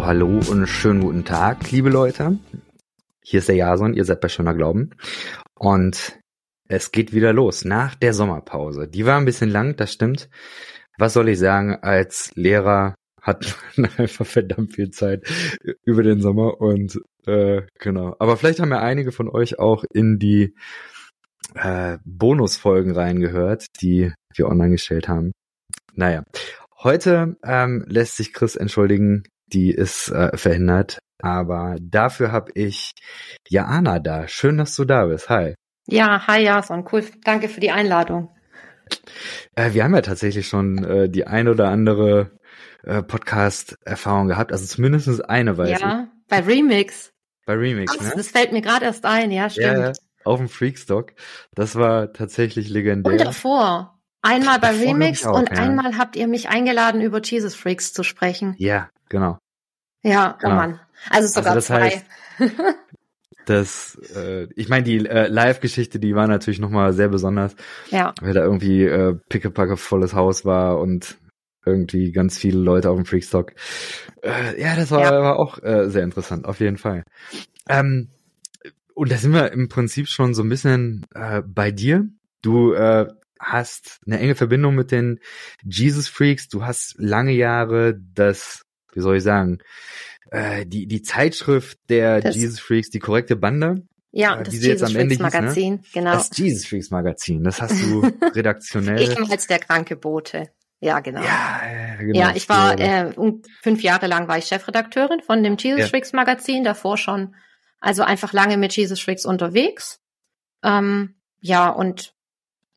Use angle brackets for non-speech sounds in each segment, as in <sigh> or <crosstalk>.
So, hallo und schönen guten Tag, liebe Leute. Hier ist der Jason, ihr seid bei Schöner Glauben. Und es geht wieder los nach der Sommerpause. Die war ein bisschen lang, das stimmt. Was soll ich sagen, als Lehrer hat man <laughs> einfach verdammt viel Zeit über den Sommer und äh, genau. Aber vielleicht haben ja einige von euch auch in die äh, Bonusfolgen reingehört, die wir online gestellt haben. Naja, heute ähm, lässt sich Chris entschuldigen, die ist äh, verhindert, aber dafür habe ich Jana da. Schön, dass du da bist. Hi. Ja, hi Jason, cool. Danke für die Einladung. Äh, wir haben ja tatsächlich schon äh, die ein oder andere äh, Podcast-Erfahrung gehabt, also zumindest eine weiß ja, ich. Bei Remix. Bei Remix, Ach, ne? Das fällt mir gerade erst ein, ja, stimmt. Ja, auf dem Freakstock. Das war tatsächlich legendär. Und davor. Einmal bei Remix auch, und ja. einmal habt ihr mich eingeladen, über Jesus Freaks zu sprechen. Ja, genau. Ja, Genau. oh Mann. Also sogar das zwei. heißt- Das, äh, ich meine, die äh, Live-Geschichte, die war natürlich nochmal sehr besonders, ja, weil da irgendwie äh, pickepacke volles Haus war und irgendwie ganz viele Leute auf dem Freakstock. Äh, ja, das war, Ja. war auch äh, sehr interessant, auf jeden Fall. Ähm, und da sind wir im Prinzip schon so ein bisschen äh, bei dir. Du äh, hast eine enge Verbindung mit den Jesus Freaks. Du hast lange Jahre das, wie soll ich sagen, äh, die die Zeitschrift der Das- Jesus Freaks, die korrekte Bande, ja, Äh, das sie jetzt Jesus am Ende Freaks hieß, ne? Magazin, genau. das Jesus Freaks Magazin. Das hast du <laughs> redaktionell. Ehemals der kranke Bote. Ja, genau. ja, genau. Ja, ich war äh, um, fünf Jahre lang war ich Chefredakteurin von dem Jesus Ja. Freaks Magazin, davor schon, also einfach lange mit Jesus Freaks unterwegs. Ähm, ja, und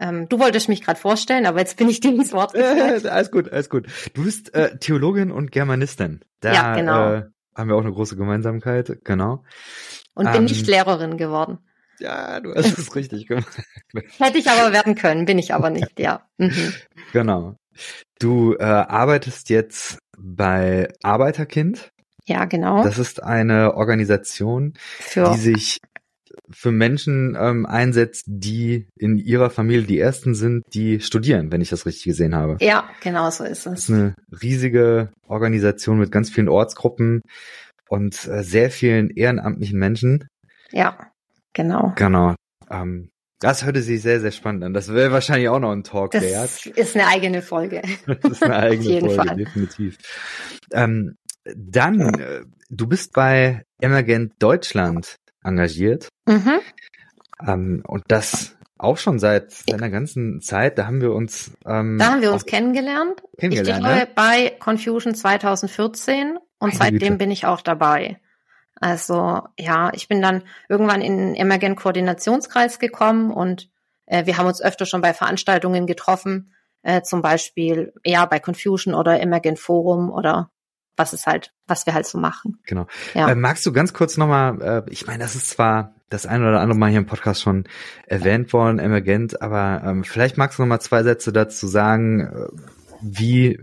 ähm, du wolltest mich gerade vorstellen, aber jetzt bin ich dir ins Wort <laughs> gefallen. Äh, alles gut, alles gut. Du bist äh, Theologin und Germanistin. Da Ja, genau. äh, haben wir auch eine große Gemeinsamkeit, genau. und bin ähm, nicht Lehrerin geworden. Ja, du hast es <laughs> richtig gemacht. Hätte ich aber werden können, bin ich aber nicht, ja. Mhm. Genau. Du äh, arbeitest jetzt bei Arbeiterkind. Ja, genau. Das ist eine Organisation, Für die sich für Menschen ähm, einsetzt, die in ihrer Familie die ersten sind, die studieren, wenn ich das richtig gesehen habe. ja, genau so ist Das es. ist eine riesige Organisation mit ganz vielen Ortsgruppen und äh, sehr vielen ehrenamtlichen Menschen. Ja, genau. Genau. Ähm, das hörte sich sehr, sehr spannend an. Das wäre wahrscheinlich auch noch ein Talk Das wert. ist eine eigene Folge. <laughs> Das ist eine <laughs> eigene Folge, Fall. definitiv. Ähm, dann, äh, du bist bei Emergent Deutschland engagiert Mhm. ähm, und das auch schon seit seiner ganzen Zeit. Da haben wir uns ähm, Da haben wir uns kennengelernt. kennengelernt. ich glaube, ne? bei Confusion 2014 und Meine seitdem Güte. bin ich auch dabei. Also ja, ich bin dann irgendwann in den Emergent Koordinationskreis gekommen und äh, wir haben uns öfter schon bei Veranstaltungen getroffen, äh, zum Beispiel ja bei Confusion oder Emergent Forum oder was ist halt, was wir halt so machen. Genau. Ja. Äh, magst du ganz kurz nochmal, äh, ich meine, das ist zwar das ein oder andere Mal hier im Podcast schon erwähnt worden, Emergent, aber ähm, vielleicht magst du nochmal zwei Sätze dazu sagen, äh, wie,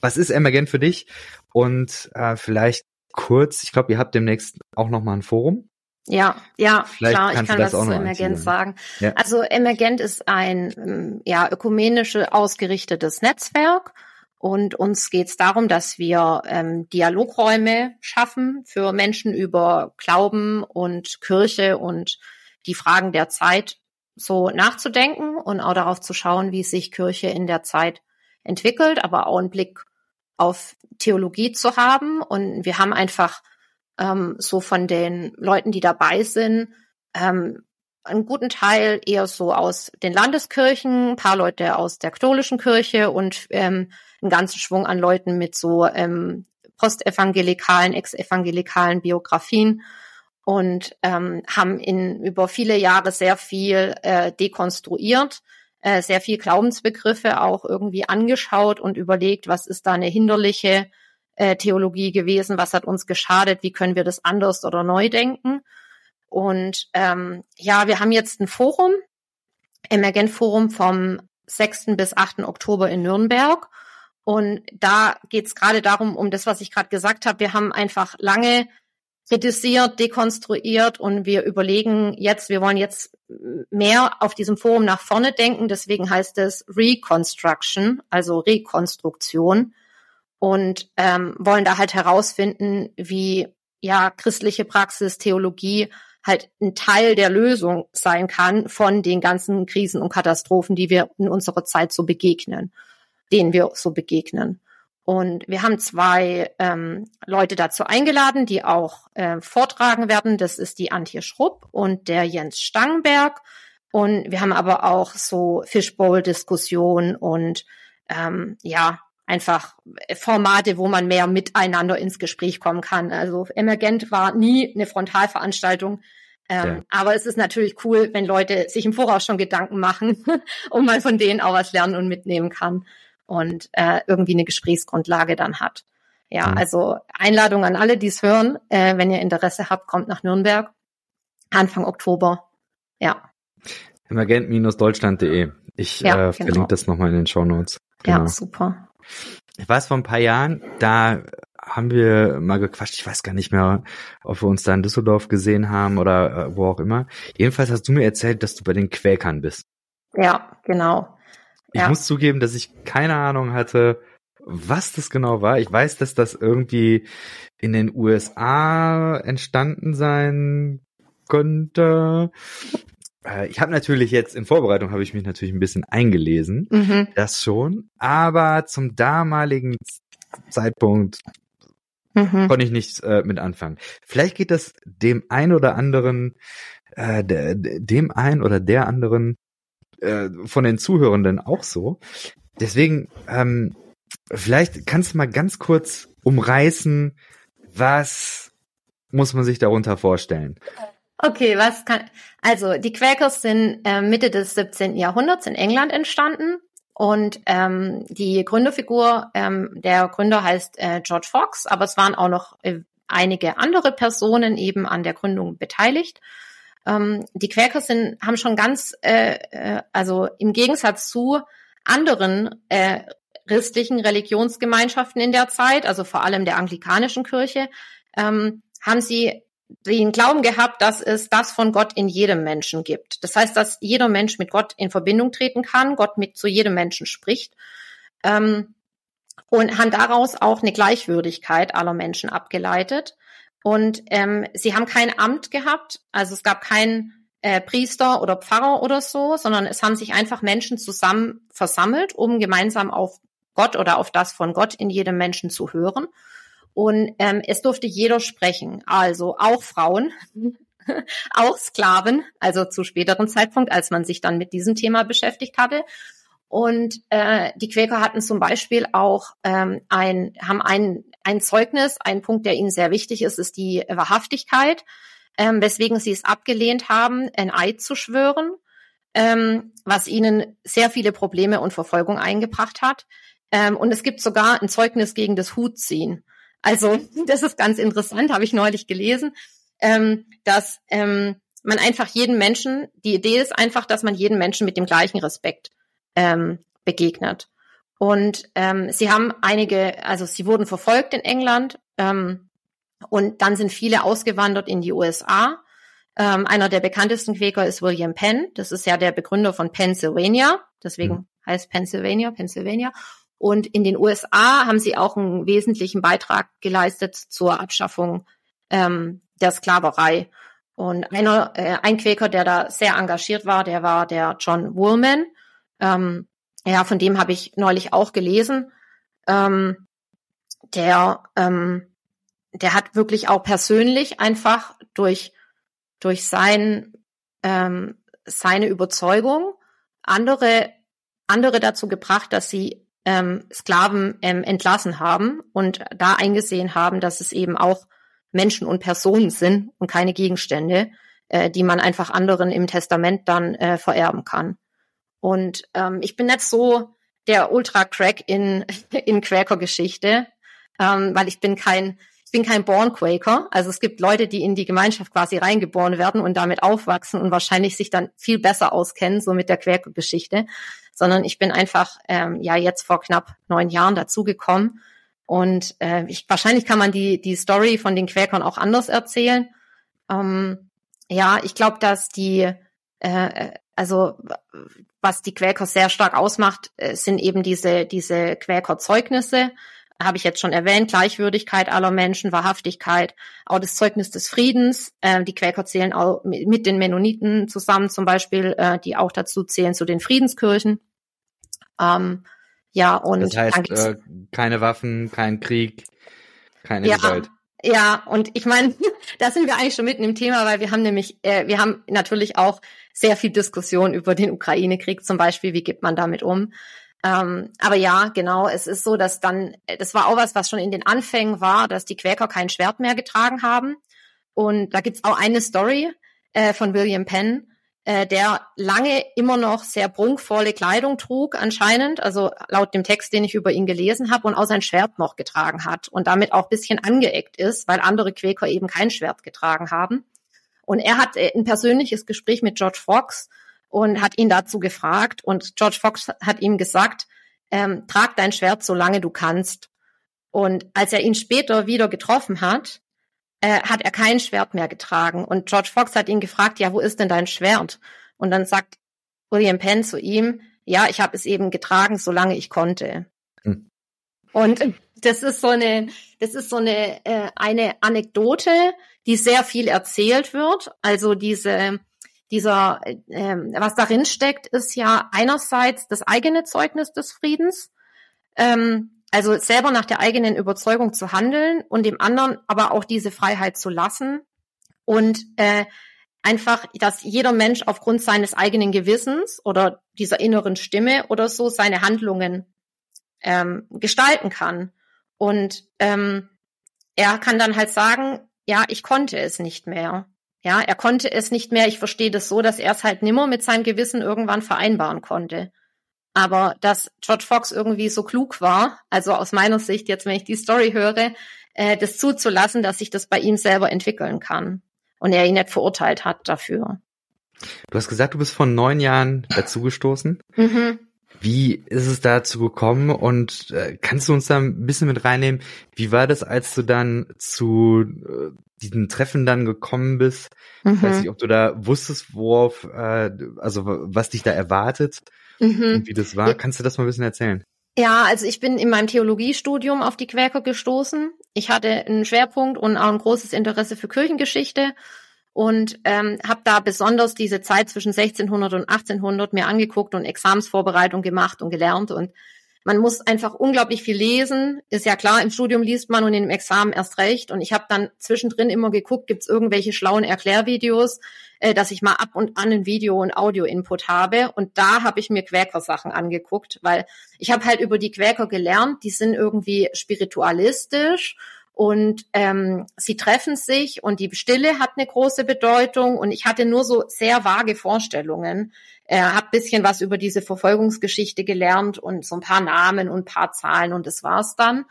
was ist Emergent für dich? Und äh, vielleicht kurz, ich glaube, ihr habt demnächst auch nochmal ein Forum. Ja, ja, Vielleicht klar, ich kann das was auch zu Emergent sagen. Ja. Also Emergent ist ein ähm, ja ökumenische ausgerichtetes Netzwerk und uns geht es darum, dass wir ähm, Dialogräume schaffen für Menschen über Glauben und Kirche und die Fragen der Zeit so nachzudenken und auch darauf zu schauen, wie sich Kirche in der Zeit entwickelt, aber auch einen Blick auf Theologie zu haben. Und wir haben einfach ähm, so von den Leuten, die dabei sind, ähm, einen guten Teil eher so aus den Landeskirchen, ein paar Leute aus der katholischen Kirche und ähm, einen ganzen Schwung an Leuten mit so ähm, postevangelikalen, exevangelikalen Biografien und ähm, haben in über viele Jahre sehr viel äh, dekonstruiert, äh, sehr viel Glaubensbegriffe auch irgendwie angeschaut und überlegt, was ist da eine hinderliche äh, Theologie gewesen, was hat uns geschadet, wie können wir das anders oder neu denken. Und ähm, ja, wir haben jetzt ein Forum, Emergent Forum vom 6. bis 8. Oktober in Nürnberg. Und da geht es gerade darum, um das, was ich gerade gesagt habe. Wir haben einfach lange kritisiert, dekonstruiert und wir überlegen jetzt, wir wollen jetzt mehr auf diesem Forum nach vorne denken. Deswegen heißt es Reconstruction, also Rekonstruktion. und ähm, wollen da halt herausfinden, wie ja christliche Praxis, Theologie halt ein Teil der Lösung sein kann von den ganzen Krisen und Katastrophen, die wir in unserer Zeit so begegnen, denen wir so begegnen. Und wir haben zwei ähm, Leute dazu eingeladen, die auch äh, vortragen werden. Das ist die Antje Schrupp und der Jens Stangenberg. Und wir haben aber auch so Fishbowl-Diskussionen und ähm, ja, einfach Formate, wo man mehr miteinander ins Gespräch kommen kann. Also Emergent war nie eine Frontalveranstaltung. Ähm, ja. Aber es ist natürlich cool, wenn Leute sich im Voraus schon Gedanken machen <laughs> und man von denen auch was lernen und mitnehmen kann und äh, irgendwie eine Gesprächsgrundlage dann hat. Ja, mhm. also Einladung an alle, die es hören. Äh, wenn ihr Interesse habt, kommt nach Nürnberg. Anfang Oktober. Ja. Emergent-deutschland.de. Ich ja, äh, verlinke genau. das nochmal in den Show Notes. Genau. Ja, super. Ich weiß vor ein paar Jahren, da haben wir mal gequatscht. Ich weiß gar nicht mehr, ob wir uns da in Düsseldorf gesehen haben oder äh, wo auch immer. Jedenfalls hast du mir erzählt, dass du bei den Quäkern bist. Ja, genau. Ich muss zugeben, dass ich keine Ahnung hatte, was das genau war. Ich weiß, dass das irgendwie in den USA entstanden sein könnte. Äh, ich habe natürlich jetzt in Vorbereitung habe ich mich natürlich ein bisschen eingelesen, mhm. das schon, aber zum damaligen Zeitpunkt mhm. konnte ich nichts äh, mit anfangen. Vielleicht geht das dem ein oder anderen, äh, de, dem ein oder der anderen äh, von den Zuhörenden auch so. Deswegen, ähm, vielleicht kannst du mal ganz kurz umreißen, was muss man sich darunter vorstellen? Okay, was kann, also die Quakers sind äh, Mitte des 17. Jahrhunderts in England entstanden und ähm, die Gründerfigur, ähm, der Gründer heißt äh, George Fox, aber es waren auch noch äh, einige andere Personen eben an der Gründung beteiligt. Ähm, die Quäker sind, haben schon ganz, äh, äh, also im Gegensatz zu anderen äh, christlichen Religionsgemeinschaften in der Zeit, also vor allem der anglikanischen Kirche, ähm, haben sie den Glauben gehabt, dass es das von Gott in jedem Menschen gibt. Das heißt, dass jeder Mensch mit Gott in Verbindung treten kann, Gott mit zu jedem Menschen spricht. Ähm, und haben daraus auch eine Gleichwürdigkeit aller Menschen abgeleitet. Und ähm, sie haben kein Amt gehabt, also es gab keinen äh, Priester oder Pfarrer oder so, sondern es haben sich einfach Menschen zusammen versammelt, um gemeinsam auf Gott oder auf das von Gott in jedem Menschen zu hören. Und ähm, es durfte jeder sprechen, also auch Frauen, <laughs> auch Sklaven, also zu späteren Zeitpunkt, als man sich dann mit diesem Thema beschäftigt hatte. Und äh, die Quäker hatten zum Beispiel auch ähm, ein, haben ein, ein Zeugnis, ein Punkt, der ihnen sehr wichtig ist, ist die Wahrhaftigkeit, ähm, weswegen sie es abgelehnt haben, ein Eid zu schwören, ähm, was ihnen sehr viele Probleme und Verfolgung eingebracht hat. Ähm, und es gibt sogar ein Zeugnis gegen das Hutziehen. Also <laughs> das ist ganz interessant, habe ich neulich gelesen, ähm, dass ähm, man einfach jeden Menschen, die Idee ist einfach, dass man jeden Menschen mit dem gleichen Respekt ähm, begegnet. Und ähm, sie haben einige, also sie wurden verfolgt in England ähm, und dann sind viele ausgewandert in die USA. Ähm, einer der bekanntesten Quäker ist William Penn. Das ist ja der Begründer von Pennsylvania. Deswegen mhm. heißt Pennsylvania, Pennsylvania. Und in den USA haben sie auch einen wesentlichen Beitrag geleistet zur Abschaffung ähm, der Sklaverei. Und einer, äh, ein Quäker, der da sehr engagiert war, der war der John Woolman. Ähm, ja, von dem habe ich neulich auch gelesen. Ähm, der, ähm, der hat wirklich auch persönlich einfach durch durch sein ähm, seine Überzeugung andere andere dazu gebracht, dass sie ähm, Sklaven ähm, entlassen haben und da eingesehen haben, dass es eben auch Menschen und Personen sind und keine Gegenstände, äh, die man einfach anderen im Testament dann äh, vererben kann. Und ähm, ich bin nicht so der Ultra-Crack in, <laughs> in Quaker-Geschichte, ähm, weil ich bin kein ich bin kein Born Quaker. Also es gibt Leute, die in die Gemeinschaft quasi reingeboren werden und damit aufwachsen und wahrscheinlich sich dann viel besser auskennen, so mit der Quaker-Geschichte. Sondern ich bin einfach ähm, ja jetzt vor knapp neun Jahren dazugekommen. Und äh, ich, wahrscheinlich kann man die, die Story von den Quäkern auch anders erzählen. Ähm, ja, ich glaube, dass die, äh, also was die Quäker sehr stark ausmacht, äh, sind eben diese, diese Quäkerzeugnisse. habe ich jetzt schon erwähnt, Gleichwürdigkeit aller Menschen, Wahrhaftigkeit, auch das Zeugnis des Friedens. Äh, die Quäker zählen auch mit den Mennoniten zusammen zum Beispiel, äh, die auch dazu zählen zu den Friedenskirchen. Ähm, ja, und das heißt, äh, keine Waffen, kein Krieg, keine ja, Gewalt. Ja, und ich meine, <laughs> da sind wir eigentlich schon mitten im Thema, weil wir haben nämlich, äh, wir haben natürlich auch sehr viel Diskussion über den Ukraine-Krieg zum Beispiel, wie geht man damit um. Ähm, aber ja, genau, es ist so, dass dann, das war auch was, was schon in den Anfängen war, dass die Quäker kein Schwert mehr getragen haben. Und da gibt's auch eine Story äh, von William Penn, äh, der lange immer noch sehr prunkvolle Kleidung trug, anscheinend, also laut dem Text, den ich über ihn gelesen habe, und auch sein Schwert noch getragen hat und damit auch bisschen angeeckt ist, weil andere Quäker eben kein Schwert getragen haben. Und er hat äh, ein persönliches Gespräch mit George Fox und hat ihn dazu gefragt. Und George Fox hat ihm gesagt, ähm, trag dein Schwert, solange du kannst. Und als er ihn später wieder getroffen hat, äh, hat er kein Schwert mehr getragen. Und George Fox hat ihn gefragt, ja, wo ist denn dein Schwert? Und dann sagt William Penn zu ihm, ja, ich habe es eben getragen, solange ich konnte. Hm. Und das ist so eine, das ist so eine äh, eine Anekdote, die sehr viel erzählt wird. Also diese dieser, äh, was darin steckt, ist ja einerseits das eigene Zeugnis des Friedens. Ähm, also selber nach der eigenen Überzeugung zu handeln und dem anderen aber auch diese Freiheit zu lassen und äh, einfach, dass jeder Mensch aufgrund seines eigenen Gewissens oder dieser inneren Stimme oder so seine Handlungen ähm, gestalten kann. Und ähm, er kann dann halt sagen, ja, ich konnte es nicht mehr. Ja, er konnte es nicht mehr. Ich verstehe das so, dass er es halt nimmer mit seinem Gewissen irgendwann vereinbaren konnte. Aber dass George Fox irgendwie so klug war, also aus meiner Sicht jetzt, wenn ich die Story höre, äh, das zuzulassen, dass sich das bei ihm selber entwickeln kann und er ihn nicht verurteilt hat dafür. Du hast gesagt, du bist vor neun Jahren dazugestoßen. Mhm. Wie ist es dazu gekommen und äh, kannst du uns da ein bisschen mit reinnehmen? Wie war das, als du dann zu äh, diesen Treffen dann gekommen bist? Mhm. Weiß nicht, ob du da wusstest, worauf, äh, also was dich da erwartet mhm. und wie das war. Kannst du das mal ein bisschen erzählen? Ja, also ich bin in meinem Theologiestudium auf die Quäker gestoßen. Ich hatte einen Schwerpunkt und auch ein großes Interesse für Kirchengeschichte und ähm, habe da besonders diese Zeit zwischen 1600 und 1800 mir angeguckt und Examsvorbereitung gemacht und gelernt und man muss einfach unglaublich viel lesen. Ist ja klar, im Studium liest man und im Examen erst recht. Und ich habe dann zwischendrin immer geguckt, gibt's irgendwelche schlauen Erklärvideos, äh, dass ich mal ab und an ein Video- und Audio-Input habe. Und da habe ich mir Quäker-Sachen angeguckt, weil ich habe halt über die Quäker gelernt, die sind irgendwie spiritualistisch und ähm, sie treffen sich und die Stille hat eine große Bedeutung und ich hatte nur so sehr vage Vorstellungen. Er hat bisschen was über diese Verfolgungsgeschichte gelernt und so ein paar Namen und paar Zahlen und das war's dann.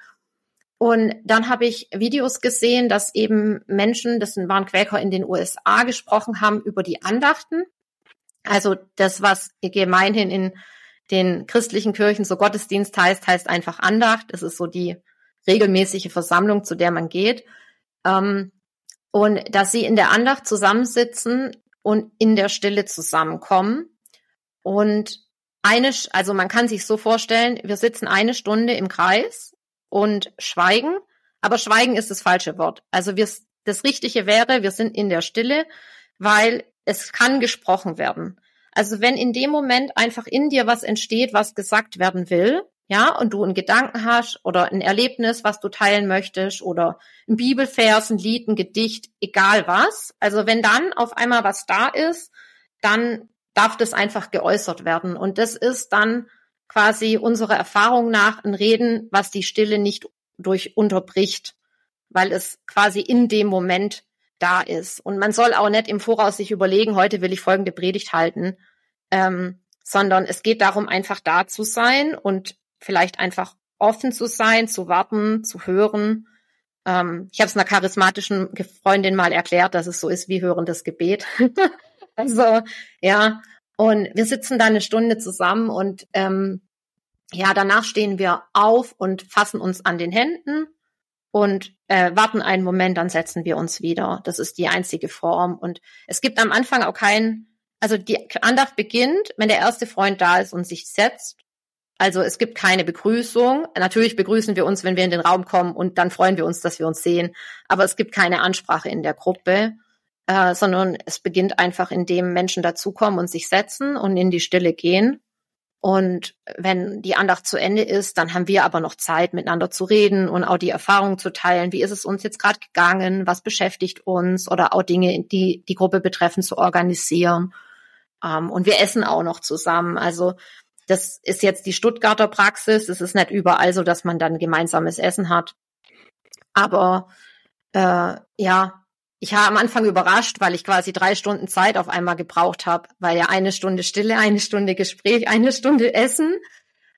Und dann habe ich Videos gesehen, dass eben Menschen, das waren Quäker in den USA, gesprochen haben über die Andachten. Also das, was gemeinhin in den christlichen Kirchen so Gottesdienst heißt, heißt einfach Andacht. Das ist so die regelmäßige Versammlung, zu der man geht. Ähm, und dass sie in der Andacht zusammensitzen und in der Stille zusammenkommen. Und eine, also man kann sich so vorstellen, wir sitzen eine Stunde im Kreis und schweigen, aber schweigen ist das falsche Wort. Also wir, das Richtige wäre, wir sind in der Stille, weil es kann gesprochen werden. Also wenn in dem Moment einfach in dir was entsteht, was gesagt werden will, ja, und du einen Gedanken hast oder ein Erlebnis, was du teilen möchtest oder ein Bibelvers, ein Lied, ein Gedicht, egal was. Also wenn dann auf einmal was da ist, dann darf das einfach geäußert werden. Und das ist dann quasi unserer Erfahrung nach ein Reden, was die Stille nicht durch unterbricht, weil es quasi in dem Moment da ist. Und man soll auch nicht im Voraus sich überlegen, heute will ich folgende Predigt halten, ähm, sondern es geht darum, einfach da zu sein und vielleicht einfach offen zu sein, zu warten, zu hören. Ähm, ich habe es einer charismatischen Freundin mal erklärt, dass es so ist wie hörendes Gebet. <laughs> also ja, und wir sitzen da eine Stunde zusammen und ähm, ja, danach stehen wir auf und fassen uns an den Händen und äh, warten einen Moment, dann setzen wir uns wieder. Das ist die einzige Form. Und es gibt am Anfang auch keinen, also die Andacht beginnt, wenn der erste Freund da ist und sich setzt Also es gibt keine Begrüßung. Natürlich begrüßen wir uns, wenn wir in den Raum kommen und dann freuen wir uns, dass wir uns sehen. Aber es gibt keine Ansprache in der Gruppe, äh, sondern es beginnt einfach, indem Menschen dazukommen und sich setzen und in die Stille gehen. Und wenn die Andacht zu Ende ist, dann haben wir aber noch Zeit, miteinander zu reden und auch die Erfahrungen zu teilen. Wie ist es uns jetzt gerade gegangen? Was beschäftigt uns? Oder auch Dinge, die die Gruppe betreffen, zu organisieren. Ähm, und wir essen auch noch zusammen. Also das ist jetzt die Stuttgarter Praxis. Es ist nicht überall so, dass man dann gemeinsames Essen hat. Aber äh, ja, ich war am Anfang überrascht, weil ich quasi drei Stunden Zeit auf einmal gebraucht habe, weil ja eine Stunde Stille, eine Stunde Gespräch, eine Stunde Essen.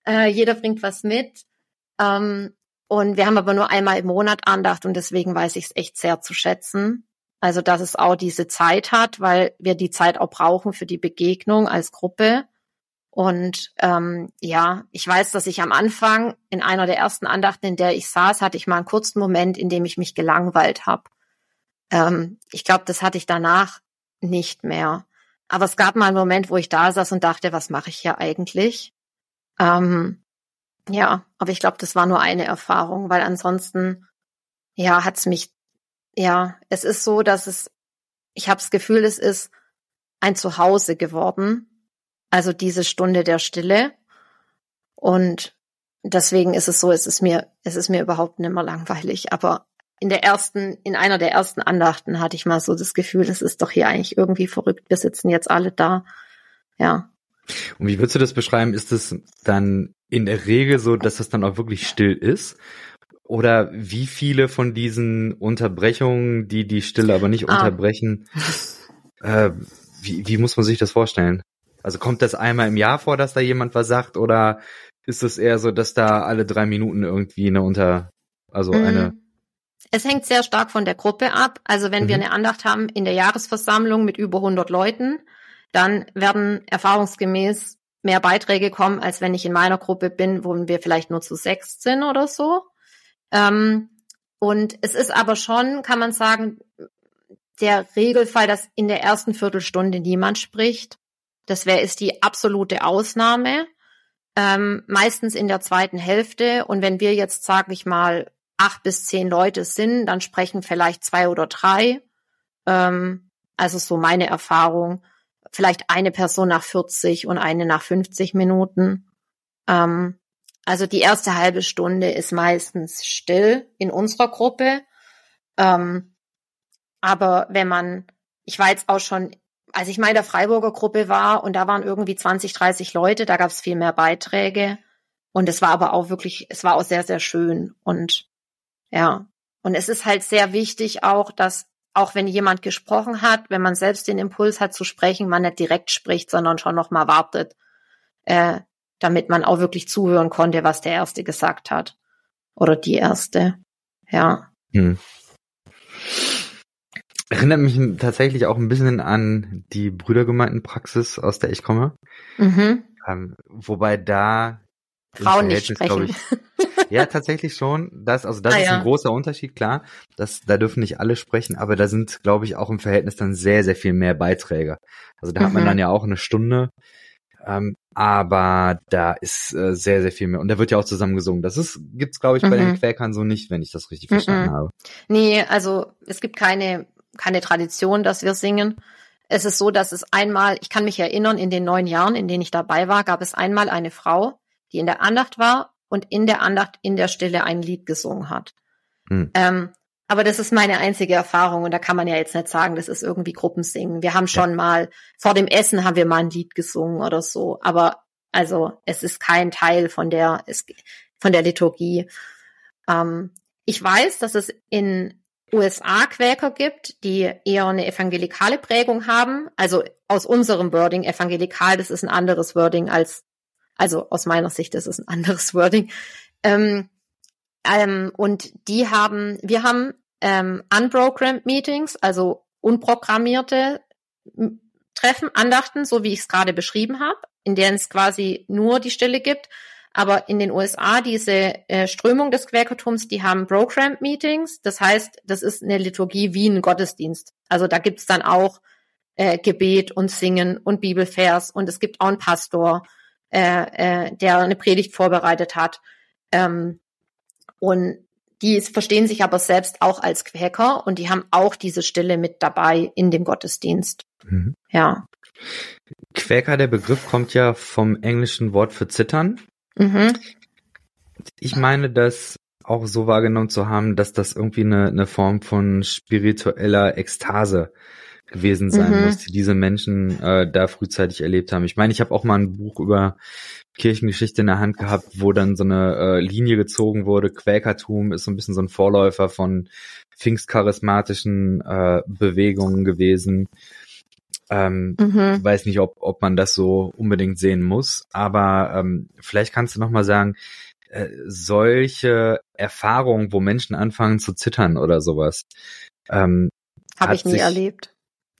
Äh, jeder bringt was mit. Ähm, und wir haben aber nur einmal im Monat Andacht und deswegen weiß ich es echt sehr zu schätzen. Also, dass es auch diese Zeit hat, weil wir die Zeit auch brauchen für die Begegnung als Gruppe. Und ähm, ja, ich weiß, dass ich am Anfang in einer der ersten Andachten, in der ich saß, hatte ich mal einen kurzen Moment, in dem ich mich gelangweilt habe. Ähm, ich glaube, das hatte ich danach nicht mehr. Aber es gab mal einen Moment, wo ich da saß und dachte, was mache ich hier eigentlich? Ähm, ja, aber ich glaube, das war nur eine Erfahrung, weil ansonsten, ja, hat's mich, ja, es ist so, dass es, ich habe das Gefühl, es ist ein Zuhause geworden. Also diese Stunde der Stille. Und deswegen ist es so, es ist mir, es ist mir überhaupt nicht mehr langweilig. Aber in der ersten, in einer der ersten Andachten hatte ich mal so das Gefühl, das ist doch hier eigentlich irgendwie verrückt. Wir sitzen jetzt alle da. Ja. Und wie würdest du das beschreiben? Ist es dann in der Regel so, dass es dann auch wirklich still ist? Oder wie viele von diesen Unterbrechungen, die die Stille aber nicht ah. unterbrechen, äh, wie, wie muss man sich das vorstellen? Also kommt das einmal im Jahr vor, dass da jemand was sagt? Oder ist es eher so, dass da alle drei Minuten irgendwie eine Unter, also mm. eine es hängt sehr stark von der Gruppe ab. Also wenn mhm. wir eine Andacht haben in der Jahresversammlung mit über 100 Leuten, dann werden erfahrungsgemäß mehr Beiträge kommen, als wenn ich in meiner Gruppe bin, wo wir vielleicht nur zu sechs sind oder so. Ähm, und es ist aber schon, kann man sagen, der Regelfall, dass in der ersten Viertelstunde niemand spricht. Das wäre ist die absolute Ausnahme. Ähm, meistens in der zweiten Hälfte. Und wenn wir jetzt, sage ich mal, acht bis zehn Leute sind, dann sprechen vielleicht zwei oder drei. Ähm, also so meine Erfahrung. Vielleicht eine Person nach 40 und eine nach 50 Minuten. Ähm, also die erste halbe Stunde ist meistens still in unserer Gruppe. Ähm, aber wenn man, ich war jetzt auch schon, als ich mal in der Freiburger Gruppe war und da waren irgendwie 20, 30 Leute, da gab es viel mehr Beiträge. Und es war aber auch wirklich, es war auch sehr, sehr schön. Und ja. Und es ist halt sehr wichtig auch, dass auch wenn jemand gesprochen hat, wenn man selbst den Impuls hat zu sprechen, man nicht direkt spricht, sondern schon noch mal wartet, äh, damit man auch wirklich zuhören konnte, was der Erste gesagt hat oder die Erste. Ja. Hm. Erinnert mich tatsächlich auch ein bisschen an die Brüdergemeindenpraxis, aus der ich komme. Mhm. Ähm, wobei da Frauen nicht sprechen. Ich, ja, tatsächlich schon. Das, also das ah, ist ja. ein großer Unterschied, klar. Das, da dürfen nicht alle sprechen, aber da sind, glaube ich, auch im Verhältnis dann sehr, sehr viel mehr Beiträge. Also da mhm. hat man mhm. dann ja auch eine Stunde. Ähm, aber da ist äh, sehr, sehr viel mehr. Und da wird ja auch zusammen gesungen. Das ist, gibt's, glaube ich, bei den mhm. Quäkern so nicht, wenn ich das richtig verstanden mhm. habe. Nee, also es gibt keine, keine Tradition, dass wir singen. Es ist so, dass es einmal, ich kann mich erinnern, in den neun Jahren, in denen ich dabei war, gab es einmal eine Frau, die in der Andacht war und in der Andacht in der Stille ein Lied gesungen hat. Hm. Ähm, aber das ist meine einzige Erfahrung und da kann man ja jetzt nicht sagen, das ist irgendwie Gruppensingen. Wir haben schon ja. mal, vor dem Essen haben wir mal ein Lied gesungen oder so, aber also es ist kein Teil von der, von der Liturgie. Ähm, ich weiß, dass es in USA Quäker gibt, die eher eine evangelikale Prägung haben. Also aus unserem Wording evangelikal, das ist ein anderes Wording als also aus meiner Sicht ist es ein anderes <laughs> Wording. Ähm, ähm, und die haben, wir haben ähm, unprogrammed Meetings, also unprogrammierte Treffen, Andachten, so wie ich es gerade beschrieben habe, in denen es quasi nur die Stille gibt. Aber in den USA, diese äh, Strömung des Quäkertums, die haben Programmed Meetings. Das heißt, das ist eine Liturgie wie ein Gottesdienst. Also da gibt's dann auch äh, Gebet und Singen und Bibelvers und es gibt auch einen Pastor äh, äh, der eine Predigt vorbereitet hat. Ähm, und die verstehen sich aber selbst auch als Quäker und die haben auch diese Stille mit dabei in dem Gottesdienst. Mhm. Ja. Quäker, der Begriff kommt ja vom englischen Wort für zittern. Mhm. Ich meine, das auch so wahrgenommen zu haben, dass das irgendwie eine, eine Form von spiritueller Ekstase gewesen sein mhm. muss, die diese Menschen äh, da frühzeitig erlebt haben. Ich meine, ich habe auch mal ein Buch über Kirchengeschichte in der Hand gehabt, wo dann so eine äh, Linie gezogen wurde. Quäkertum ist so ein bisschen so ein Vorläufer von pfingstcharismatischen äh, Bewegungen gewesen. Ähm, mhm. Weiß nicht, ob, ob man das so unbedingt sehen muss, aber ähm, vielleicht kannst du noch mal sagen, äh, solche Erfahrungen, wo Menschen anfangen zu zittern oder sowas. Ähm, Habe ich nie erlebt.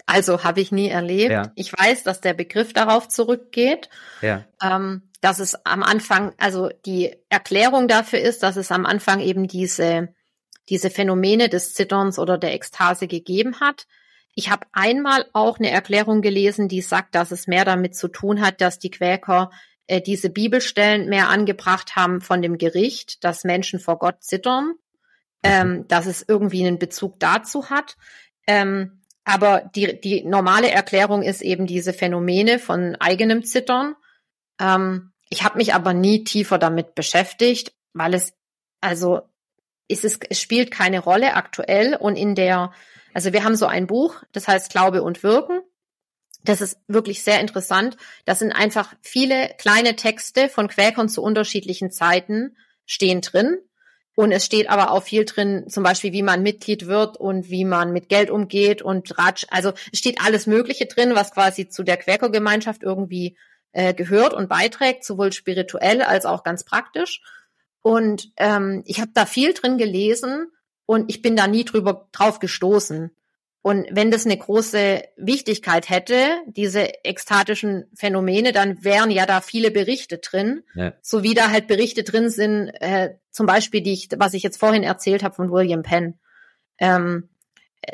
Also habe ich nie erlebt. Ja. Ich weiß, dass der Begriff darauf zurückgeht. Ja. Ähm, dass es am Anfang, also die Erklärung dafür ist, dass es am Anfang eben diese, diese Phänomene des Zitterns oder der Ekstase gegeben hat. Ich habe einmal auch eine Erklärung gelesen, die sagt, dass es mehr damit zu tun hat, dass die Quäker äh, diese Bibelstellen mehr angebracht haben von dem Gericht, dass Menschen vor Gott zittern, mhm. ähm, dass es irgendwie einen Bezug dazu hat. Ähm, aber die, die normale Erklärung ist eben diese Phänomene von eigenem Zittern. Ähm, ich habe mich aber nie tiefer damit beschäftigt, weil es, also ist es, es spielt keine Rolle aktuell und in der, also wir haben so ein Buch, das heißt Glaube und Wirken. Das ist wirklich sehr interessant. Das sind einfach viele kleine Texte von Quäkern zu unterschiedlichen Zeiten stehen drin. Und es steht aber auch viel drin, zum Beispiel, wie man Mitglied wird und wie man mit Geld umgeht und Ratsch. Also es steht alles Mögliche drin, was quasi zu der Quäkergemeinschaft irgendwie äh, gehört und beiträgt, sowohl spirituell als auch ganz praktisch. Und ähm, ich habe da viel drin gelesen und ich bin da nie drüber drauf gestoßen. Und wenn das eine große Wichtigkeit hätte, diese ekstatischen Phänomene, dann wären ja da viele Berichte drin, ja. so wie da halt Berichte drin sind, äh, zum Beispiel, die ich, was ich jetzt vorhin erzählt habe von William Penn. Ähm,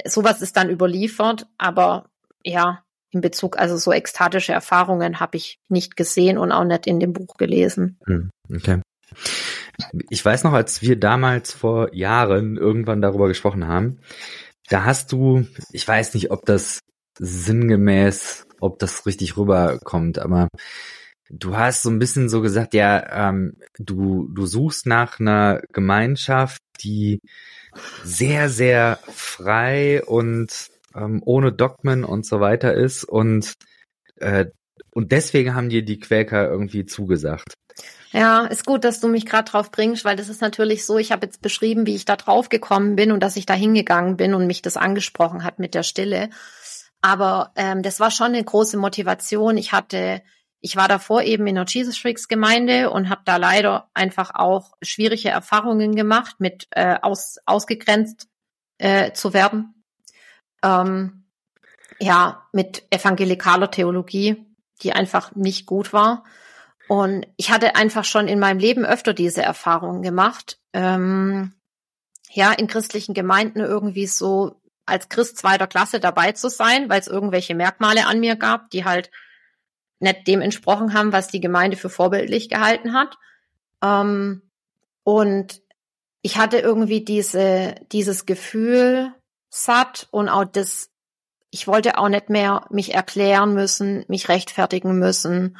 sowas ist dann überliefert, aber ja, in Bezug, also so ekstatische Erfahrungen habe ich nicht gesehen und auch nicht in dem Buch gelesen. Hm, okay. Ich weiß noch, als wir damals vor Jahren irgendwann darüber gesprochen haben, da hast du, ich weiß nicht, ob das sinngemäß, ob das richtig rüberkommt, aber du hast so ein bisschen so gesagt, ja, ähm, du, du suchst nach einer Gemeinschaft, die sehr, sehr frei und ähm, ohne Dogmen und so weiter ist und äh, und deswegen haben dir die Quäker irgendwie zugesagt. Ja, ist gut, dass du mich gerade drauf bringst, weil das ist natürlich so, ich habe jetzt beschrieben, wie ich da drauf gekommen bin und dass ich da hingegangen bin und mich das angesprochen hat mit der Stille. Aber ähm, das war schon eine große Motivation. Ich hatte, ich war davor eben in der Jesus Freaks Gemeinde und habe da leider einfach auch schwierige Erfahrungen gemacht, mit äh, aus, ausgegrenzt äh, zu werden. Ähm, ja, mit evangelikaler Theologie, die einfach nicht gut war. Und ich hatte einfach schon in meinem Leben öfter diese Erfahrungen gemacht. Ähm, ja, in christlichen Gemeinden irgendwie so als Christ zweiter Klasse dabei zu sein, weil es irgendwelche Merkmale an mir gab, die halt nicht dem entsprochen haben, was die Gemeinde für vorbildlich gehalten hat. Ähm, und ich hatte irgendwie diese, dieses Gefühl satt und auch das, ich wollte auch nicht mehr mich erklären müssen, mich rechtfertigen müssen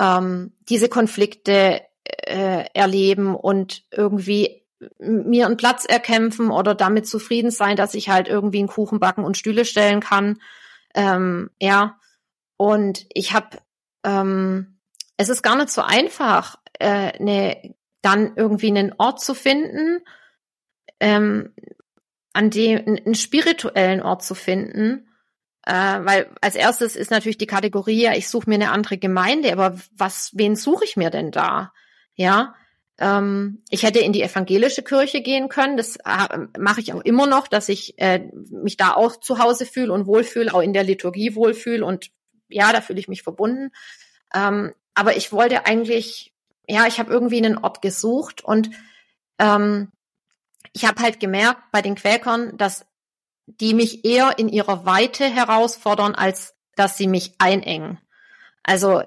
ähm, diese Konflikte äh, erleben und irgendwie mir einen Platz erkämpfen oder damit zufrieden sein, dass ich halt irgendwie einen Kuchen backen und Stühle stellen kann. Ähm, ja, und ich habe, ähm, es ist gar nicht so einfach, äh, ne, dann irgendwie einen Ort zu finden, ähm, an dem einen spirituellen Ort zu finden, äh, weil als erstes ist natürlich die Kategorie, ja, ich suche mir eine andere Gemeinde, aber was, wen suche ich mir denn da? Ja, ähm, ich hätte in die evangelische Kirche gehen können. Das äh, mache ich auch immer noch, dass ich äh, mich da auch zu Hause fühle und wohlfühle, auch in der Liturgie wohlfühle und ja, da fühle ich mich verbunden. Ähm, aber ich wollte eigentlich, ja, ich habe irgendwie einen Ort gesucht und ähm, ich habe halt gemerkt bei den Quäkern, dass die mich eher in ihrer Weite herausfordern, als dass sie mich einengen. Also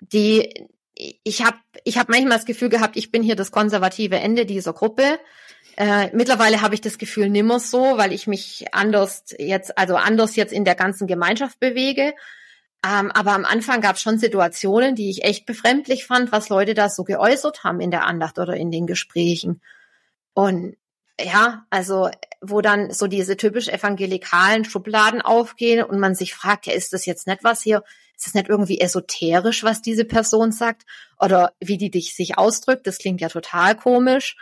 die ich habe ich hab manchmal das Gefühl gehabt, ich bin hier das konservative Ende dieser Gruppe. Äh, mittlerweile habe ich das Gefühl nimmer so, weil ich mich anders jetzt, also anders jetzt in der ganzen Gemeinschaft bewege. Ähm, aber am Anfang gab es schon Situationen, die ich echt befremdlich fand, was Leute da so geäußert haben in der Andacht oder in den Gesprächen. Und ja, also wo dann so diese typisch evangelikalen Schubladen aufgehen und man sich fragt, ja, ist das jetzt nicht was hier? Ist das nicht irgendwie esoterisch, was diese Person sagt? Oder wie die dich sich ausdrückt? Das klingt ja total komisch.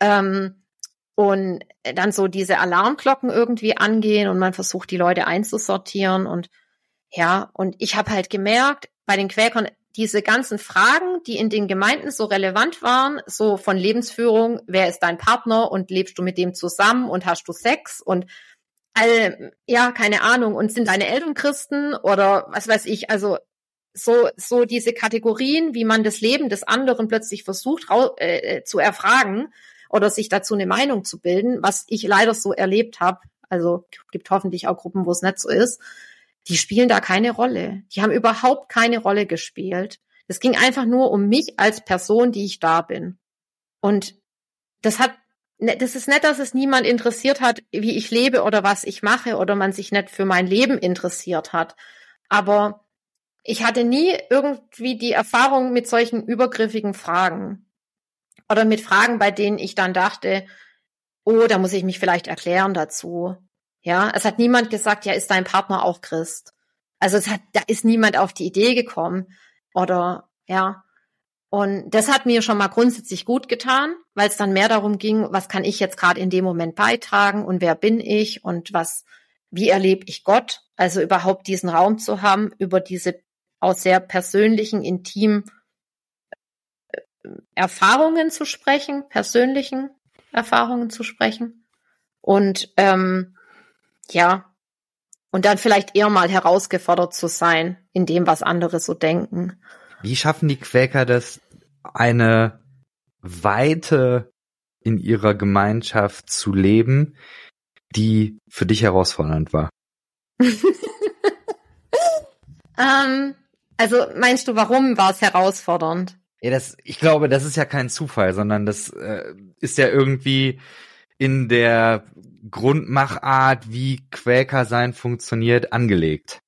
Ähm, und dann so diese Alarmglocken irgendwie angehen und man versucht, die Leute einzusortieren und ja, und ich habe halt gemerkt, bei den Quäkern, diese ganzen Fragen, die in den Gemeinden so relevant waren, so von Lebensführung, wer ist dein Partner und lebst du mit dem zusammen und hast du Sex und all, ja, keine Ahnung, und sind deine Eltern Christen oder was weiß ich, also so, so diese Kategorien, wie man das Leben des anderen plötzlich versucht äh, zu erfragen oder sich dazu eine Meinung zu bilden, was ich leider so erlebt habe. Also gibt hoffentlich auch Gruppen, wo es nicht so ist die spielen da keine Rolle. Die haben überhaupt keine Rolle gespielt. Es ging einfach nur um mich als Person, die ich da bin. Und das hat, ne, das ist nicht, dass es niemand interessiert hat, wie ich lebe oder was ich mache oder man sich nicht für mein Leben interessiert hat. Aber ich hatte nie irgendwie die Erfahrung mit solchen übergriffigen Fragen oder mit Fragen, bei denen ich dann dachte, oh, da muss ich mich vielleicht erklären dazu. Ja, es hat niemand gesagt, ja, ist dein Partner auch Christ? Also es hat, da ist niemand auf die Idee gekommen oder ja. Und das hat mir schon mal grundsätzlich gut getan, weil es dann mehr darum ging, was kann ich jetzt gerade in dem Moment beitragen und wer bin ich und was, wie erlebe ich Gott? Also überhaupt diesen Raum zu haben, über diese auch sehr persönlichen, intimen äh, Erfahrungen zu sprechen, persönlichen Erfahrungen zu sprechen. Und ähm, ja, und dann vielleicht eher mal herausgefordert zu sein in dem, was andere so denken. Wie schaffen die Quäker das, eine Weite in ihrer Gemeinschaft zu leben, die für dich herausfordernd war? <laughs> ähm, also meinst du, warum war es herausfordernd? Ja, das, ich glaube, das ist ja kein Zufall, sondern das äh, ist ja irgendwie in der Grundmachart, wie Quäker sein funktioniert, angelegt.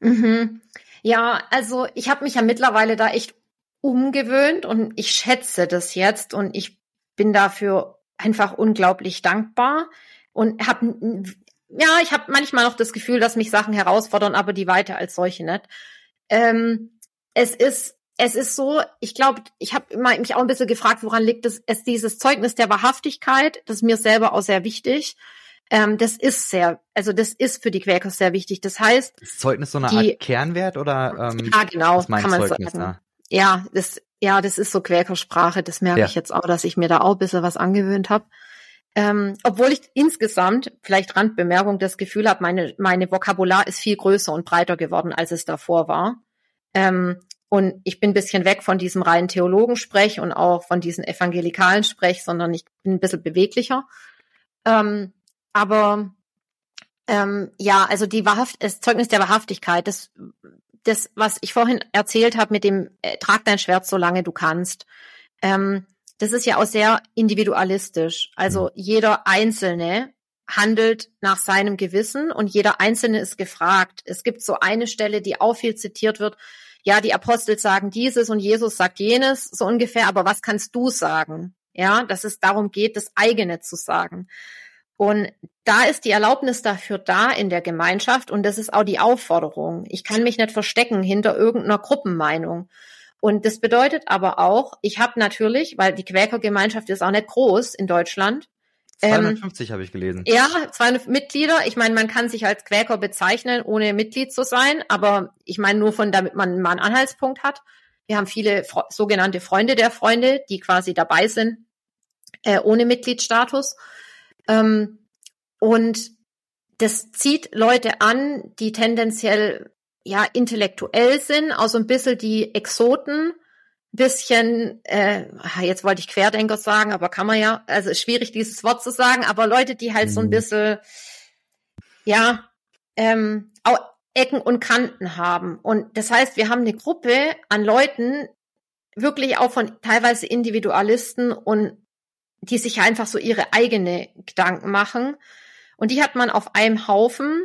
Mhm. Ja, also ich habe mich ja mittlerweile da echt umgewöhnt und ich schätze das jetzt und ich bin dafür einfach unglaublich dankbar und habe ja, ich habe manchmal noch das Gefühl, dass mich Sachen herausfordern, aber die weiter als solche nicht. Ähm, es ist es ist so, ich glaube, ich habe mich auch ein bisschen gefragt, woran liegt es, es dieses Zeugnis der Wahrhaftigkeit, das ist mir selber auch sehr wichtig. Ähm, das ist sehr, also das ist für die Quäker sehr wichtig. Das heißt, ist Zeugnis so eine die, Art Kernwert oder ähm, ja genau, kann man Zeugnis sagen. Da? Ja, das ja, das ist so Quäkersprache. Das merke ja. ich jetzt auch, dass ich mir da auch ein bisschen was angewöhnt habe. Ähm, obwohl ich insgesamt, vielleicht Randbemerkung, das Gefühl habe, meine, meine Vokabular ist viel größer und breiter geworden, als es davor war. Ähm, und ich bin ein bisschen weg von diesem reinen Theologensprech und auch von diesem evangelikalen Sprech, sondern ich bin ein bisschen beweglicher. Ähm, aber ähm, ja, also die Wahrhaft, das Zeugnis der Wahrhaftigkeit, das, das, was ich vorhin erzählt habe mit dem äh, Trag dein Schwert, solange du kannst, ähm, das ist ja auch sehr individualistisch. Also jeder Einzelne handelt nach seinem Gewissen und jeder Einzelne ist gefragt. Es gibt so eine Stelle, die auch viel zitiert wird, ja, die Apostel sagen dieses und Jesus sagt jenes, so ungefähr, aber was kannst du sagen? Ja, dass es darum geht, das eigene zu sagen. Und da ist die Erlaubnis dafür da in der Gemeinschaft und das ist auch die Aufforderung. Ich kann mich nicht verstecken hinter irgendeiner Gruppenmeinung. Und das bedeutet aber auch, ich habe natürlich, weil die Quäkergemeinschaft ist auch nicht groß in Deutschland, 250 ähm, habe ich gelesen. Ja, 200 Mitglieder. Ich meine, man kann sich als Quäker bezeichnen, ohne Mitglied zu sein, aber ich meine nur von, damit man mal einen Anhaltspunkt hat. Wir haben viele sogenannte Freunde der Freunde, die quasi dabei sind, äh, ohne Mitgliedsstatus. Ähm, und das zieht Leute an, die tendenziell ja intellektuell sind, auch so ein bisschen die Exoten, bisschen, äh, jetzt wollte ich Querdenker sagen, aber kann man ja, also ist schwierig dieses Wort zu sagen, aber Leute, die halt mhm. so ein mhm. bisschen, ja, ähm, auch Ecken und Kanten haben. Und das heißt, wir haben eine Gruppe an Leuten, wirklich auch von teilweise Individualisten und die sich einfach so ihre eigene Gedanken machen. Und die hat man auf einem Haufen.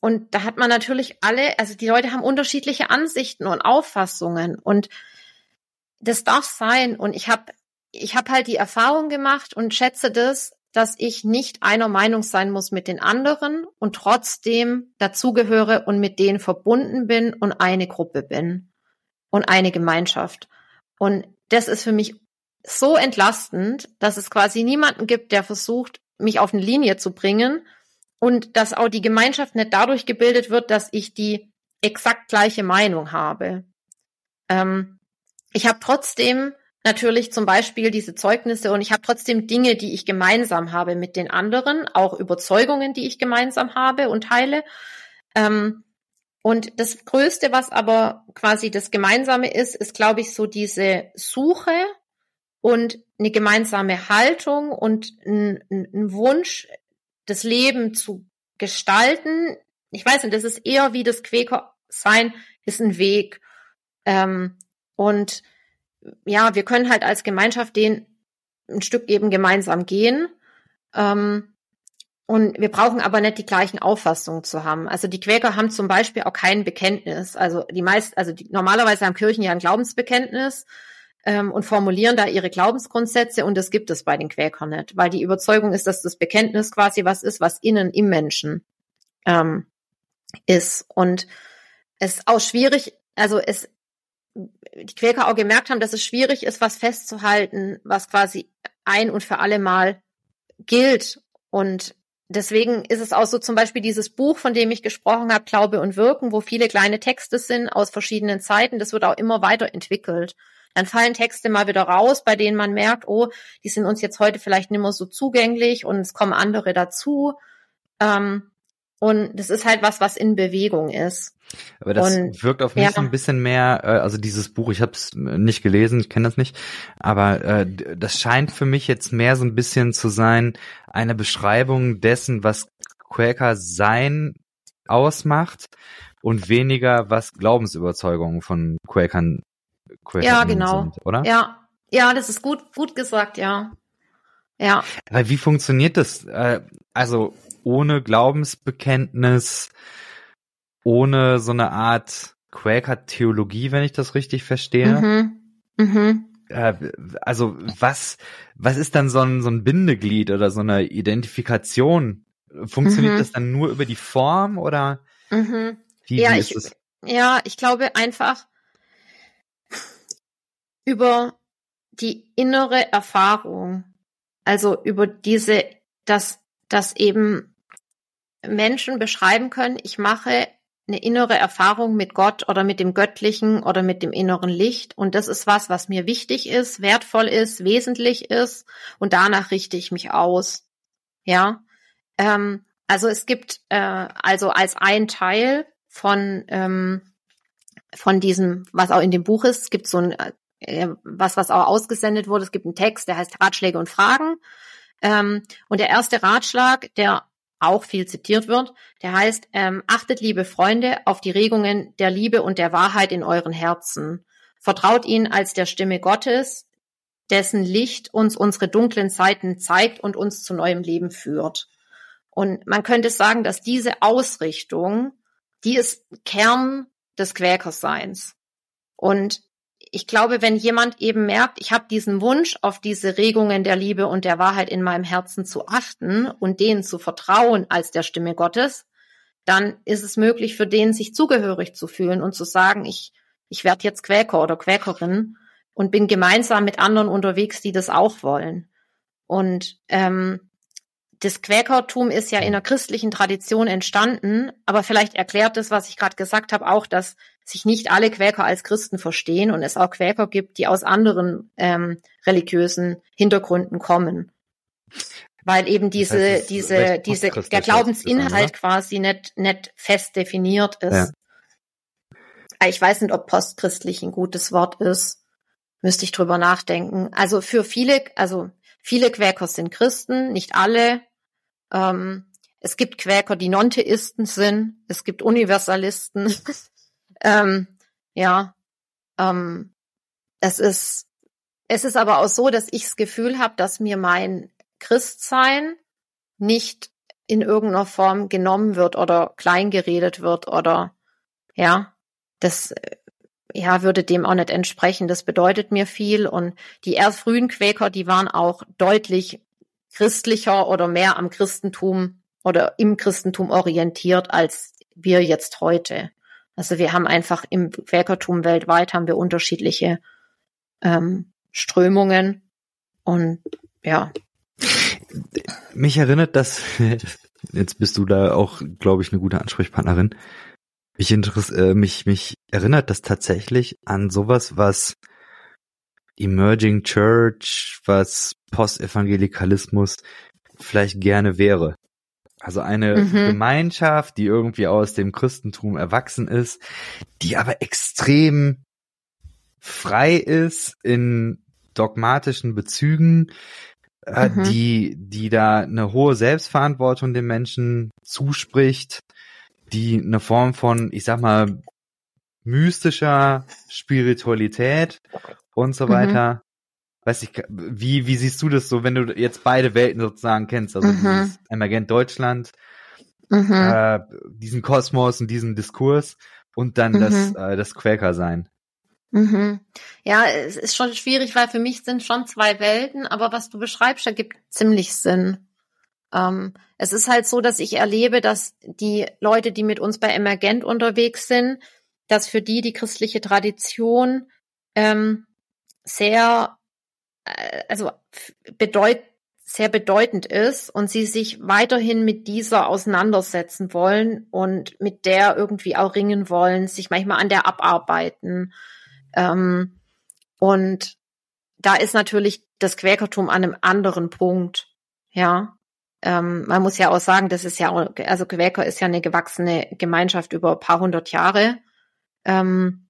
Und da hat man natürlich alle, also die Leute haben unterschiedliche Ansichten und Auffassungen. Und das darf sein. Und ich habe ich hab halt die Erfahrung gemacht und schätze das, dass ich nicht einer Meinung sein muss mit den anderen und trotzdem dazugehöre und mit denen verbunden bin und eine Gruppe bin und eine Gemeinschaft. Und das ist für mich so entlastend, dass es quasi niemanden gibt, der versucht, mich auf eine Linie zu bringen und dass auch die Gemeinschaft nicht dadurch gebildet wird, dass ich die exakt gleiche Meinung habe. Ähm, ich habe trotzdem natürlich zum Beispiel diese Zeugnisse und ich habe trotzdem Dinge, die ich gemeinsam habe mit den anderen, auch Überzeugungen, die ich gemeinsam habe und teile. Ähm, und das Größte, was aber quasi das Gemeinsame ist, ist, glaube ich, so diese Suche und eine gemeinsame Haltung und ein, ein Wunsch, das Leben zu gestalten. Ich weiß nicht, das ist eher wie das Quäker-Sein, ist ein Weg. Ähm, und ja, wir können halt als Gemeinschaft den ein Stück eben gemeinsam gehen. Ähm, und wir brauchen aber nicht die gleichen Auffassungen zu haben. Also die Quäker haben zum Beispiel auch kein Bekenntnis. Also die meisten, also die, normalerweise haben Kirchen ja ein Glaubensbekenntnis ähm, und formulieren da ihre Glaubensgrundsätze und das gibt es bei den Quäkern nicht, weil die Überzeugung ist, dass das Bekenntnis quasi was ist, was innen im Menschen ähm, ist. Und es ist auch schwierig, also es die Quäker auch gemerkt haben, dass es schwierig ist, was festzuhalten, was quasi ein und für alle Mal gilt. Und deswegen ist es auch so zum Beispiel dieses Buch, von dem ich gesprochen habe, Glaube und Wirken, wo viele kleine Texte sind aus verschiedenen Zeiten. Das wird auch immer weiterentwickelt. Dann fallen Texte mal wieder raus, bei denen man merkt, oh, die sind uns jetzt heute vielleicht nicht mehr so zugänglich und es kommen andere dazu. Ähm, und das ist halt was, was in Bewegung ist. Aber das und, wirkt auf mich ja. so ein bisschen mehr, äh, also dieses Buch, ich habe es nicht gelesen, ich kenne das nicht, aber äh, das scheint für mich jetzt mehr so ein bisschen zu sein, eine Beschreibung dessen, was Quaker sein ausmacht und weniger, was Glaubensüberzeugungen von Quakern, Quakern ja, genau. sind, oder? Ja, ja, das ist gut, gut gesagt, ja. Ja. Aber wie funktioniert das? Äh, also ohne Glaubensbekenntnis, ohne so eine Art Quaker-Theologie, wenn ich das richtig verstehe. Mhm. Mhm. Äh, also was, was ist dann so ein, so ein Bindeglied oder so eine Identifikation? Funktioniert mhm. das dann nur über die Form oder mhm. wie, ja, wie ist ich, es? Ja, ich glaube einfach über die innere Erfahrung, also über diese, dass, dass eben Menschen beschreiben können, ich mache eine innere Erfahrung mit Gott oder mit dem Göttlichen oder mit dem inneren Licht. Und das ist was, was mir wichtig ist, wertvoll ist, wesentlich ist. Und danach richte ich mich aus. Ja. Ähm, also es gibt äh, also als ein Teil von ähm, von diesem, was auch in dem Buch ist, es gibt so ein äh, was, was auch ausgesendet wurde. Es gibt einen Text, der heißt Ratschläge und Fragen. Ähm, und der erste Ratschlag, der auch viel zitiert wird. Der heißt, ähm, achtet, liebe Freunde, auf die Regungen der Liebe und der Wahrheit in euren Herzen. Vertraut ihnen als der Stimme Gottes, dessen Licht uns unsere dunklen Zeiten zeigt und uns zu neuem Leben führt. Und man könnte sagen, dass diese Ausrichtung, die ist Kern des Quäkerseins. Und ich glaube, wenn jemand eben merkt, ich habe diesen Wunsch, auf diese Regungen der Liebe und der Wahrheit in meinem Herzen zu achten und denen zu vertrauen als der Stimme Gottes, dann ist es möglich für den, sich zugehörig zu fühlen und zu sagen, ich, ich werde jetzt Quäker oder Quäkerin und bin gemeinsam mit anderen unterwegs, die das auch wollen. Und ähm, das Quäkertum ist ja in der christlichen Tradition entstanden, aber vielleicht erklärt das, was ich gerade gesagt habe, auch, dass sich nicht alle Quäker als Christen verstehen und es auch Quäker gibt, die aus anderen ähm, religiösen Hintergründen kommen. Weil eben diese, das heißt, diese, diese, der Glaubensinhalt quasi nicht, nicht fest definiert ist. Ja. Ich weiß nicht, ob postchristlich ein gutes Wort ist. Müsste ich drüber nachdenken. Also für viele, also viele Quäker sind Christen, nicht alle. Ähm, es gibt Quäker, die Non-Theisten sind, es gibt Universalisten. <laughs> ähm, ja, ähm, es ist, es ist aber auch so, dass ich das Gefühl habe, dass mir mein Christsein nicht in irgendeiner Form genommen wird oder kleingeredet wird oder ja, das ja würde dem auch nicht entsprechen. Das bedeutet mir viel und die erst frühen Quäker, die waren auch deutlich christlicher oder mehr am Christentum oder im Christentum orientiert als wir jetzt heute. Also wir haben einfach im Quäkertum weltweit haben wir unterschiedliche ähm, Strömungen und ja. Mich erinnert das, <laughs> jetzt bist du da auch, glaube ich, eine gute Ansprechpartnerin. Mich, äh, mich, mich erinnert das tatsächlich an sowas, was Emerging Church, was Postevangelikalismus vielleicht gerne wäre. Also eine mhm. Gemeinschaft, die irgendwie aus dem Christentum erwachsen ist, die aber extrem frei ist in dogmatischen Bezügen, äh, mhm. die, die da eine hohe Selbstverantwortung den Menschen zuspricht, die eine Form von, ich sag mal, mystischer Spiritualität und so mhm. weiter. Weiß ich, wie, wie siehst du das so, wenn du jetzt beide Welten sozusagen kennst, also mhm. Emergent Deutschland, mhm. äh, diesen Kosmos und diesen Diskurs und dann das, mhm. äh, das Quäker sein? Mhm. Ja, es ist schon schwierig, weil für mich sind schon zwei Welten, aber was du beschreibst, ergibt ziemlich Sinn. Ähm, es ist halt so, dass ich erlebe, dass die Leute, die mit uns bei Emergent unterwegs sind, dass für die die christliche Tradition ähm, sehr, also bedeut, sehr bedeutend ist und sie sich weiterhin mit dieser auseinandersetzen wollen und mit der irgendwie auch ringen wollen, sich manchmal an der abarbeiten ähm, und da ist natürlich das Quäkertum an einem anderen Punkt. Ja, ähm, man muss ja auch sagen, das ist ja, auch, also Quäker ist ja eine gewachsene Gemeinschaft über ein paar hundert Jahre. Ähm,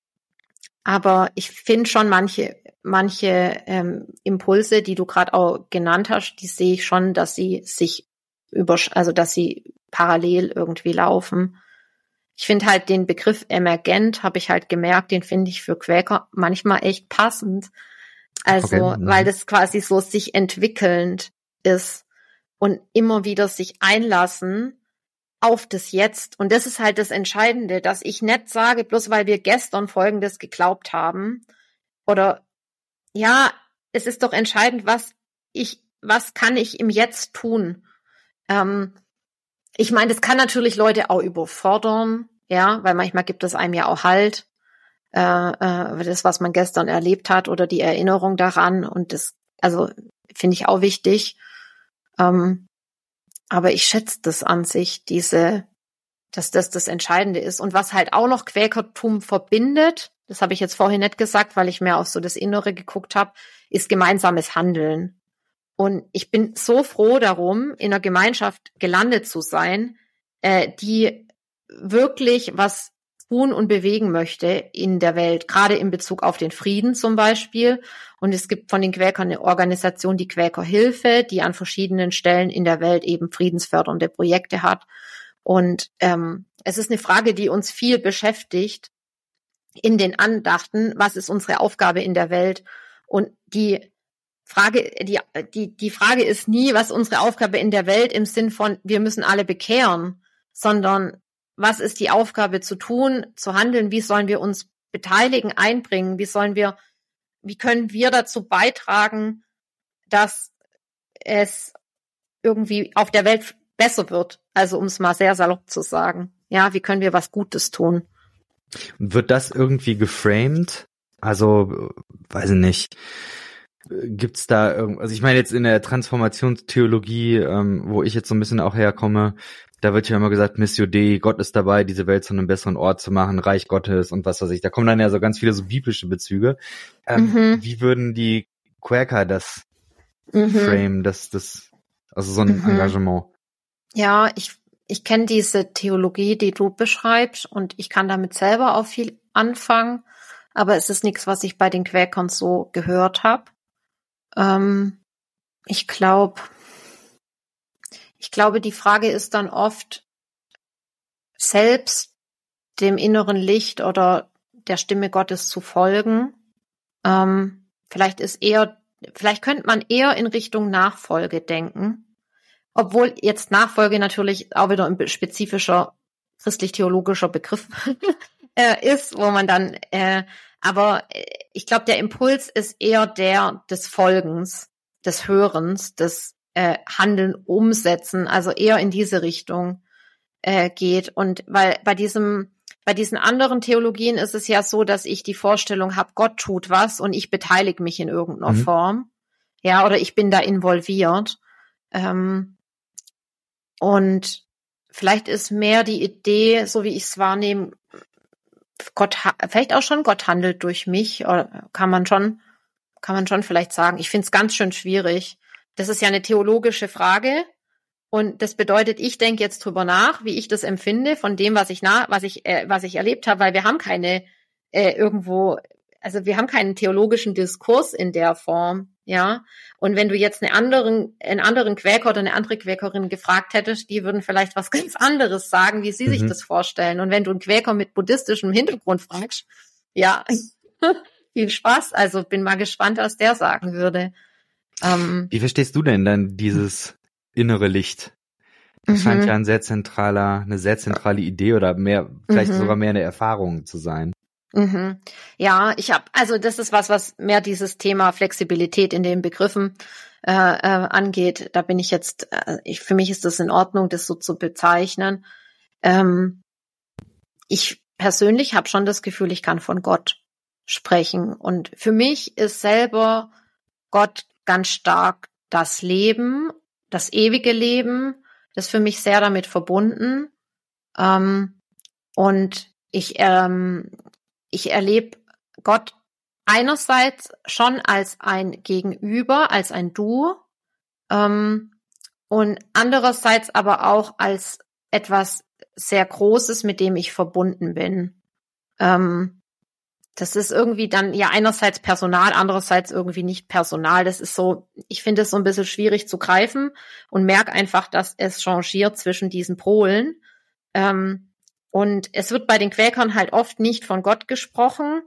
aber ich finde schon manche, manche ähm, Impulse, die du gerade auch genannt hast, die sehe ich schon, dass sie sich über, also dass sie parallel irgendwie laufen ich finde halt den Begriff emergent, habe ich halt gemerkt, den finde ich für Quäker manchmal echt passend. Also, okay. Mhm. weil das quasi so sich entwickelnd ist und immer wieder sich einlassen auf das Jetzt. Und das ist halt das Entscheidende, dass ich nicht sage, bloß weil wir gestern Folgendes geglaubt haben. Oder ja, es ist doch entscheidend, was ich, was kann ich im Jetzt tun? Ähm, ich meine, das kann natürlich Leute auch überfordern, ja, weil manchmal gibt es einem ja auch Halt, äh, äh, das, was man gestern erlebt hat oder die Erinnerung daran und das, also finde ich auch wichtig. Ähm, aber ich schätze das an sich, diese, dass das das Entscheidende ist. Und was halt auch noch Quäkertum verbindet, das habe ich jetzt vorhin nicht gesagt, weil ich mehr auf so das Innere geguckt habe, ist gemeinsames Handeln. Und ich bin so froh darum, in einer Gemeinschaft gelandet zu sein, äh, die wirklich was tun und bewegen möchte in der Welt, gerade in Bezug auf den Frieden zum Beispiel. Und es gibt von den Quäkern eine Organisation, die Quäkerhilfe, die an verschiedenen Stellen in der Welt eben friedensfördernde Projekte hat. Und ähm, es ist eine Frage, die uns viel beschäftigt in den Andachten. Was ist unsere Aufgabe in der Welt? Und die Frage, die, die, die Frage ist nie, was unsere Aufgabe in der Welt im Sinn von, wir müssen alle bekehren, sondern was ist die Aufgabe zu tun, zu handeln, wie sollen wir uns beteiligen, einbringen, wie sollen wir, wie können wir dazu beitragen, dass es irgendwie auf der Welt besser wird, also um es mal sehr salopp zu sagen. Ja, wie können wir was Gutes tun? Wird das irgendwie geframed? Also, weiß ich nicht gibt's da irgend, also ich meine jetzt in der Transformationstheologie, ähm, wo ich jetzt so ein bisschen auch herkomme, da wird ja immer gesagt, Missio Dei, Gott ist dabei, diese Welt zu einem besseren Ort zu machen, Reich Gottes und was weiß ich. Da kommen dann ja so ganz viele so biblische Bezüge. Ähm, mhm. Wie würden die Quaker das mhm. frame, das, das, also so ein mhm. Engagement? Ja, ich, ich kenne diese Theologie, die du beschreibst und ich kann damit selber auch viel anfangen, aber es ist nichts, was ich bei den Quäkern so gehört habe. Ähm, ich glaube, ich glaube, die Frage ist dann oft selbst dem inneren Licht oder der Stimme Gottes zu folgen. Ähm, vielleicht ist eher, vielleicht könnte man eher in Richtung Nachfolge denken. Obwohl jetzt Nachfolge natürlich auch wieder ein spezifischer christlich-theologischer Begriff <laughs> äh, ist, wo man dann, äh, aber äh, ich glaube, der Impuls ist eher der des Folgens, des Hörens, des äh, Handeln, Umsetzen, also eher in diese Richtung äh, geht. Und weil bei diesem, bei diesen anderen Theologien ist es ja so, dass ich die Vorstellung habe, Gott tut was und ich beteilige mich in irgendeiner mhm. Form. Ja, oder ich bin da involviert. Ähm, und vielleicht ist mehr die Idee, so wie ich es wahrnehme, Gott, vielleicht auch schon Gott handelt durch mich, oder kann man schon, kann man schon vielleicht sagen. Ich finde es ganz schön schwierig. Das ist ja eine theologische Frage. Und das bedeutet, ich denke jetzt drüber nach, wie ich das empfinde von dem, was ich nach, was ich, äh, was ich erlebt habe, weil wir haben keine äh, irgendwo, also wir haben keinen theologischen Diskurs in der Form, ja. Und wenn du jetzt einen anderen, einen anderen Quäker oder eine andere Quäkerin gefragt hättest, die würden vielleicht was <laughs> ganz anderes sagen, wie sie mhm. sich das vorstellen. Und wenn du einen Quäker mit buddhistischem Hintergrund fragst, ja, <laughs> viel Spaß. Also bin mal gespannt, was der sagen würde. Ähm, Wie verstehst du denn dann dieses innere Licht? Das mhm. scheint ja ein sehr zentraler, eine sehr zentrale Idee oder mehr, vielleicht mhm. sogar mehr eine Erfahrung zu sein. Mhm. Ja, ich habe, also das ist was, was mehr dieses Thema Flexibilität in den Begriffen äh, äh, angeht. Da bin ich jetzt, äh, ich, für mich ist das in Ordnung, das so zu bezeichnen. Ähm, ich persönlich habe schon das Gefühl, ich kann von Gott sprechen. Und für mich ist selber Gott ganz stark das Leben, das ewige Leben, das ist für mich sehr damit verbunden. Ähm, und ich, ähm, ich erlebe Gott einerseits schon als ein Gegenüber, als ein Du, ähm, und andererseits aber auch als etwas sehr Großes, mit dem ich verbunden bin. Ähm, das ist irgendwie dann ja einerseits Personal, andererseits irgendwie nicht Personal. Das ist so, ich finde es so ein bisschen schwierig zu greifen und merke einfach, dass es changiert zwischen diesen Polen. Ähm, und es wird bei den Quäkern halt oft nicht von Gott gesprochen,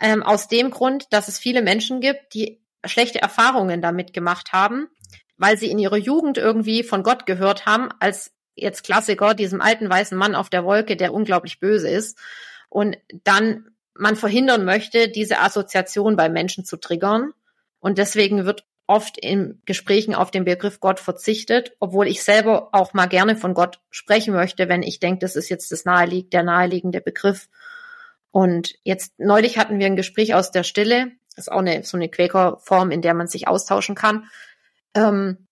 ähm, aus dem Grund, dass es viele Menschen gibt, die schlechte Erfahrungen damit gemacht haben, weil sie in ihrer Jugend irgendwie von Gott gehört haben, als jetzt Klassiker, diesem alten weißen Mann auf der Wolke, der unglaublich böse ist. Und dann man verhindern möchte, diese Assoziation bei Menschen zu triggern. Und deswegen wird oft in Gesprächen auf den Begriff Gott verzichtet, obwohl ich selber auch mal gerne von Gott sprechen möchte, wenn ich denke, das ist jetzt das nahelieg der naheliegende Begriff. Und jetzt neulich hatten wir ein Gespräch aus der Stille. Das ist auch eine, so eine Quäkerform, in der man sich austauschen kann. Ähm,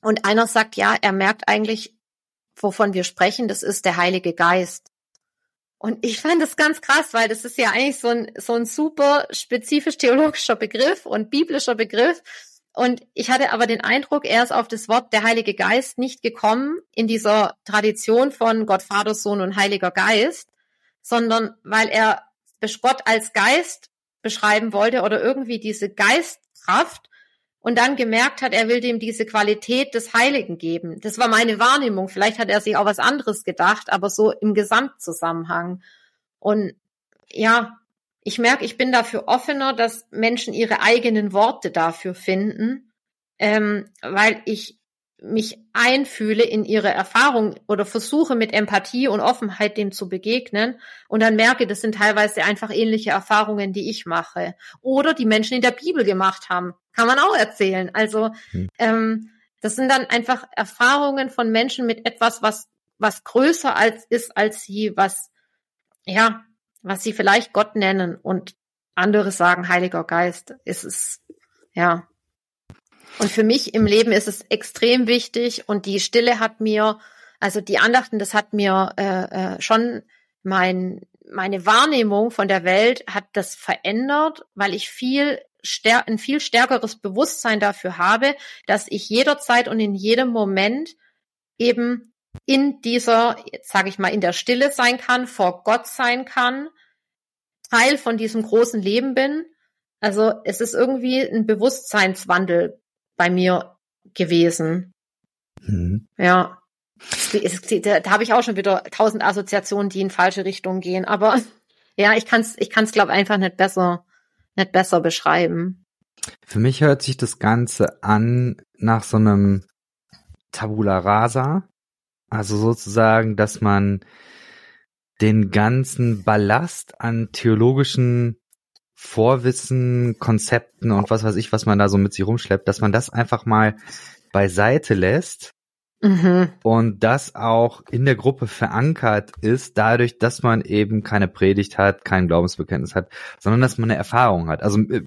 und einer sagt, ja, er merkt eigentlich, wovon wir sprechen, das ist der Heilige Geist. Und ich fand das ganz krass, weil das ist ja eigentlich so ein, so ein super spezifisch theologischer Begriff und biblischer Begriff. Und ich hatte aber den Eindruck, er ist auf das Wort der Heilige Geist nicht gekommen in dieser Tradition von Gott, Vater, Sohn und Heiliger Geist, sondern weil er Gott als Geist beschreiben wollte oder irgendwie diese Geistkraft und dann gemerkt hat, er will dem diese Qualität des Heiligen geben. Das war meine Wahrnehmung. Vielleicht hat er sich auch was anderes gedacht, aber so im Gesamtzusammenhang. Und ja, ich merke, ich bin dafür offener, dass Menschen ihre eigenen Worte dafür finden, ähm, weil ich mich einfühle in ihre Erfahrung oder versuche mit Empathie und Offenheit dem zu begegnen und dann merke, das sind teilweise einfach ähnliche Erfahrungen, die ich mache oder die Menschen in der Bibel gemacht haben, kann man auch erzählen. Also hm. ähm, das sind dann einfach Erfahrungen von Menschen mit etwas, was was größer als ist als sie, was ja, was sie vielleicht Gott nennen und andere sagen Heiliger Geist. Ist es ja und für mich im Leben ist es extrem wichtig und die Stille hat mir, also die Andachten, das hat mir äh, äh, schon mein, meine Wahrnehmung von der Welt hat das verändert, weil ich viel ein viel stärkeres Bewusstsein dafür habe, dass ich jederzeit und in jedem Moment eben in dieser, jetzt sage ich mal, in der Stille sein kann, vor Gott sein kann, Teil von diesem großen Leben bin. Also es ist irgendwie ein Bewusstseinswandel bei mir gewesen. Mhm. Ja. da, da habe ich auch schon wieder tausend Assoziationen, die in falsche Richtungen gehen. Aber <laughs> ja, ich kann es, ich kann's, glaube einfach nicht besser, nicht besser beschreiben. Für mich hört sich das Ganze an nach so einem Tabula Rasa. Also sozusagen, dass man den ganzen Ballast an theologischen Vorwissen, Konzepten und was weiß ich, was man da so mit sich rumschleppt, dass man das einfach mal beiseite lässt mhm. und das auch in der Gruppe verankert ist, dadurch, dass man eben keine Predigt hat, kein Glaubensbekenntnis hat, sondern dass man eine Erfahrung hat. Also äh,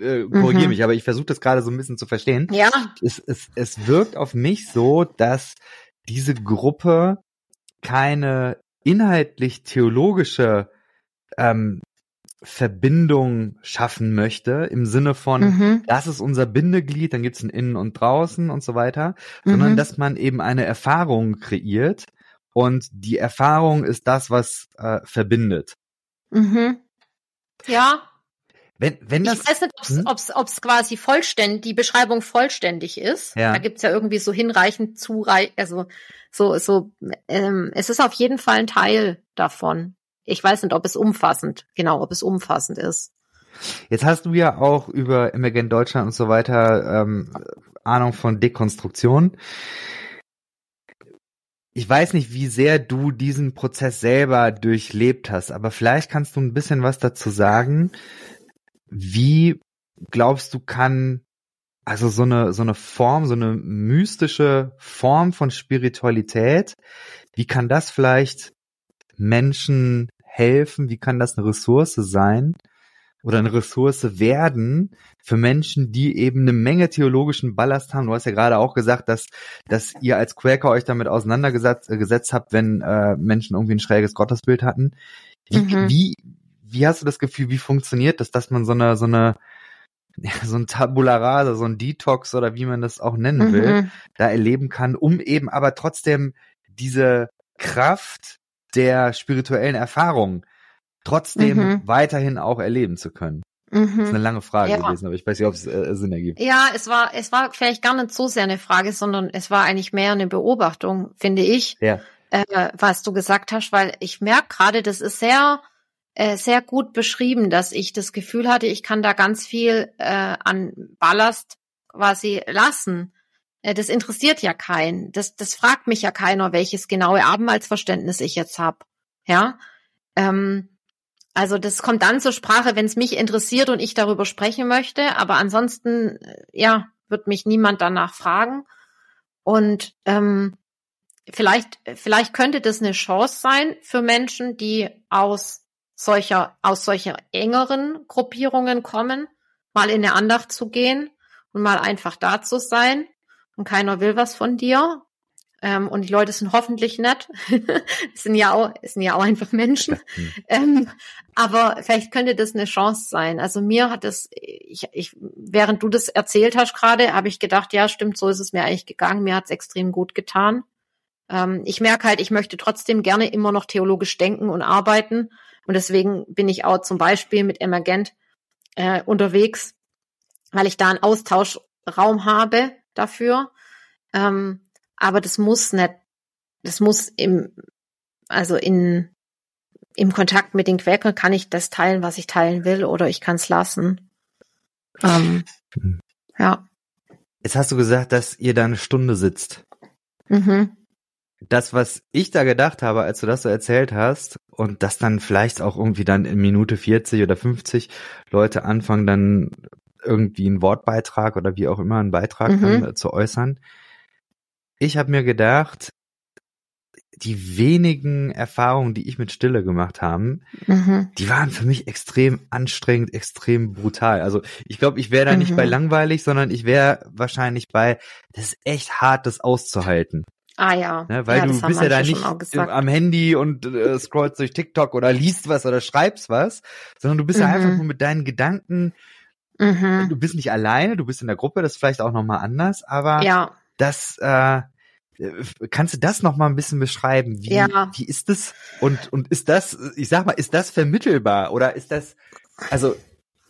äh, korrigiere mhm. mich, aber ich versuche das gerade so ein bisschen zu verstehen. Ja. Es, es, es wirkt auf mich so, dass diese Gruppe keine inhaltlich theologische ähm, Verbindung schaffen möchte, im Sinne von, mhm. das ist unser Bindeglied, dann gibt's ein Innen und Draußen und so weiter, mhm. sondern dass man eben eine Erfahrung kreiert und die Erfahrung ist das, was äh, verbindet. Mhm. Ja. Wenn, wenn das, ich weiß nicht, ob's, hm? ob's, ob's quasi vollständig, die Beschreibung vollständig ist. Ja. Da gibt's ja irgendwie so hinreichend zureich, also so, so, ähm, es ist auf jeden Fall ein Teil davon. Ich weiß nicht, ob es umfassend, genau, ob es umfassend ist. Jetzt hast du ja auch über Emergent Deutschland und so weiter ähm, Ahnung von Dekonstruktion. Ich weiß nicht, wie sehr du diesen Prozess selber durchlebt hast, aber vielleicht kannst du ein bisschen was dazu sagen. Wie glaubst du, kann also so eine so eine Form, so eine mystische Form von Spiritualität, wie kann das vielleicht Menschen helfen? Wie kann das eine Ressource sein oder eine Ressource werden für Menschen, die eben eine Menge theologischen Ballast haben? Du hast ja gerade auch gesagt, dass, dass ihr als Quaker euch damit auseinandergesetzt äh, gesetzt habt, wenn äh, Menschen irgendwie ein schräges Gottesbild hatten. Wie, mhm. wie, wie hast du das Gefühl, wie funktioniert das, dass man so eine, so eine, so ein Tabula Rasa, so ein Detox oder wie man das auch nennen will, mhm. da erleben kann, um eben aber trotzdem diese Kraft der spirituellen Erfahrung trotzdem mhm. weiterhin auch erleben zu können? Mhm. Das ist eine lange Frage ja. gewesen, aber ich weiß nicht, ob es äh, Sinn ergibt. Ja, es war, es war vielleicht gar nicht so sehr eine Frage, sondern es war eigentlich mehr eine Beobachtung, finde ich, ja. äh, was du gesagt hast, weil ich merke gerade, das ist sehr, äh, sehr gut beschrieben, dass ich das Gefühl hatte, ich kann da ganz viel äh, an Ballast quasi lassen. Äh, das interessiert ja keinen. Das, das fragt mich ja keiner, welches genaue Abendmahlsverständnis ich jetzt habe. Ja. Ähm, also das kommt dann zur Sprache, wenn es mich interessiert und ich darüber sprechen möchte. Aber ansonsten, äh, ja, wird mich niemand danach fragen. Und ähm, vielleicht, vielleicht könnte das eine Chance sein für Menschen, die aus solcher, aus solcher engeren Gruppierungen kommen, mal in eine Andacht zu gehen und mal einfach da zu sein und keiner will was von dir. Ähm, und die Leute sind hoffentlich nett. <laughs> sind ja auch, sind ja auch einfach Menschen. <laughs> <laughs> ähm, aber vielleicht könnte das eine Chance sein. Also mir hat es, ich, ich, während du das erzählt hast gerade, habe ich gedacht, ja, stimmt, so ist es mir eigentlich gegangen. Mir hat es extrem gut getan. Ähm, ich merke halt, ich möchte trotzdem gerne immer noch theologisch denken und arbeiten. Und deswegen bin ich auch zum Beispiel mit Emergent äh, unterwegs, weil ich da einen Austauschraum habe dafür. Ähm, aber das muss nicht, das muss im, also in, im Kontakt mit den Quäkern kann ich das teilen, was ich teilen will, oder ich kann es lassen. Ähm, ja. Jetzt hast du gesagt, dass ihr da eine Stunde sitzt. Mhm. Das, was ich da gedacht habe, als du das so erzählt hast, und dass dann vielleicht auch irgendwie dann in Minute 40 oder 50 Leute anfangen, dann irgendwie einen Wortbeitrag oder wie auch immer einen Beitrag mhm. äh, zu äußern. Ich habe mir gedacht, die wenigen Erfahrungen, die ich mit Stille gemacht habe, mhm. die waren für mich extrem anstrengend, extrem brutal. Also ich glaube, ich wäre da mhm. nicht bei langweilig, sondern ich wäre wahrscheinlich bei, das ist echt hart, das auszuhalten. Ah ja. Ne, weil ja, du bist ja da nicht am Handy und äh, scrollst durch TikTok oder liest was oder schreibst was, sondern du bist mhm. ja einfach nur mit deinen Gedanken Mhm. Du bist nicht alleine, du bist in der Gruppe, das ist vielleicht auch nochmal anders, aber ja. das, äh, kannst du das nochmal ein bisschen beschreiben? Wie, ja. wie ist das? Und, und ist das, ich sag mal, ist das vermittelbar oder ist das, also,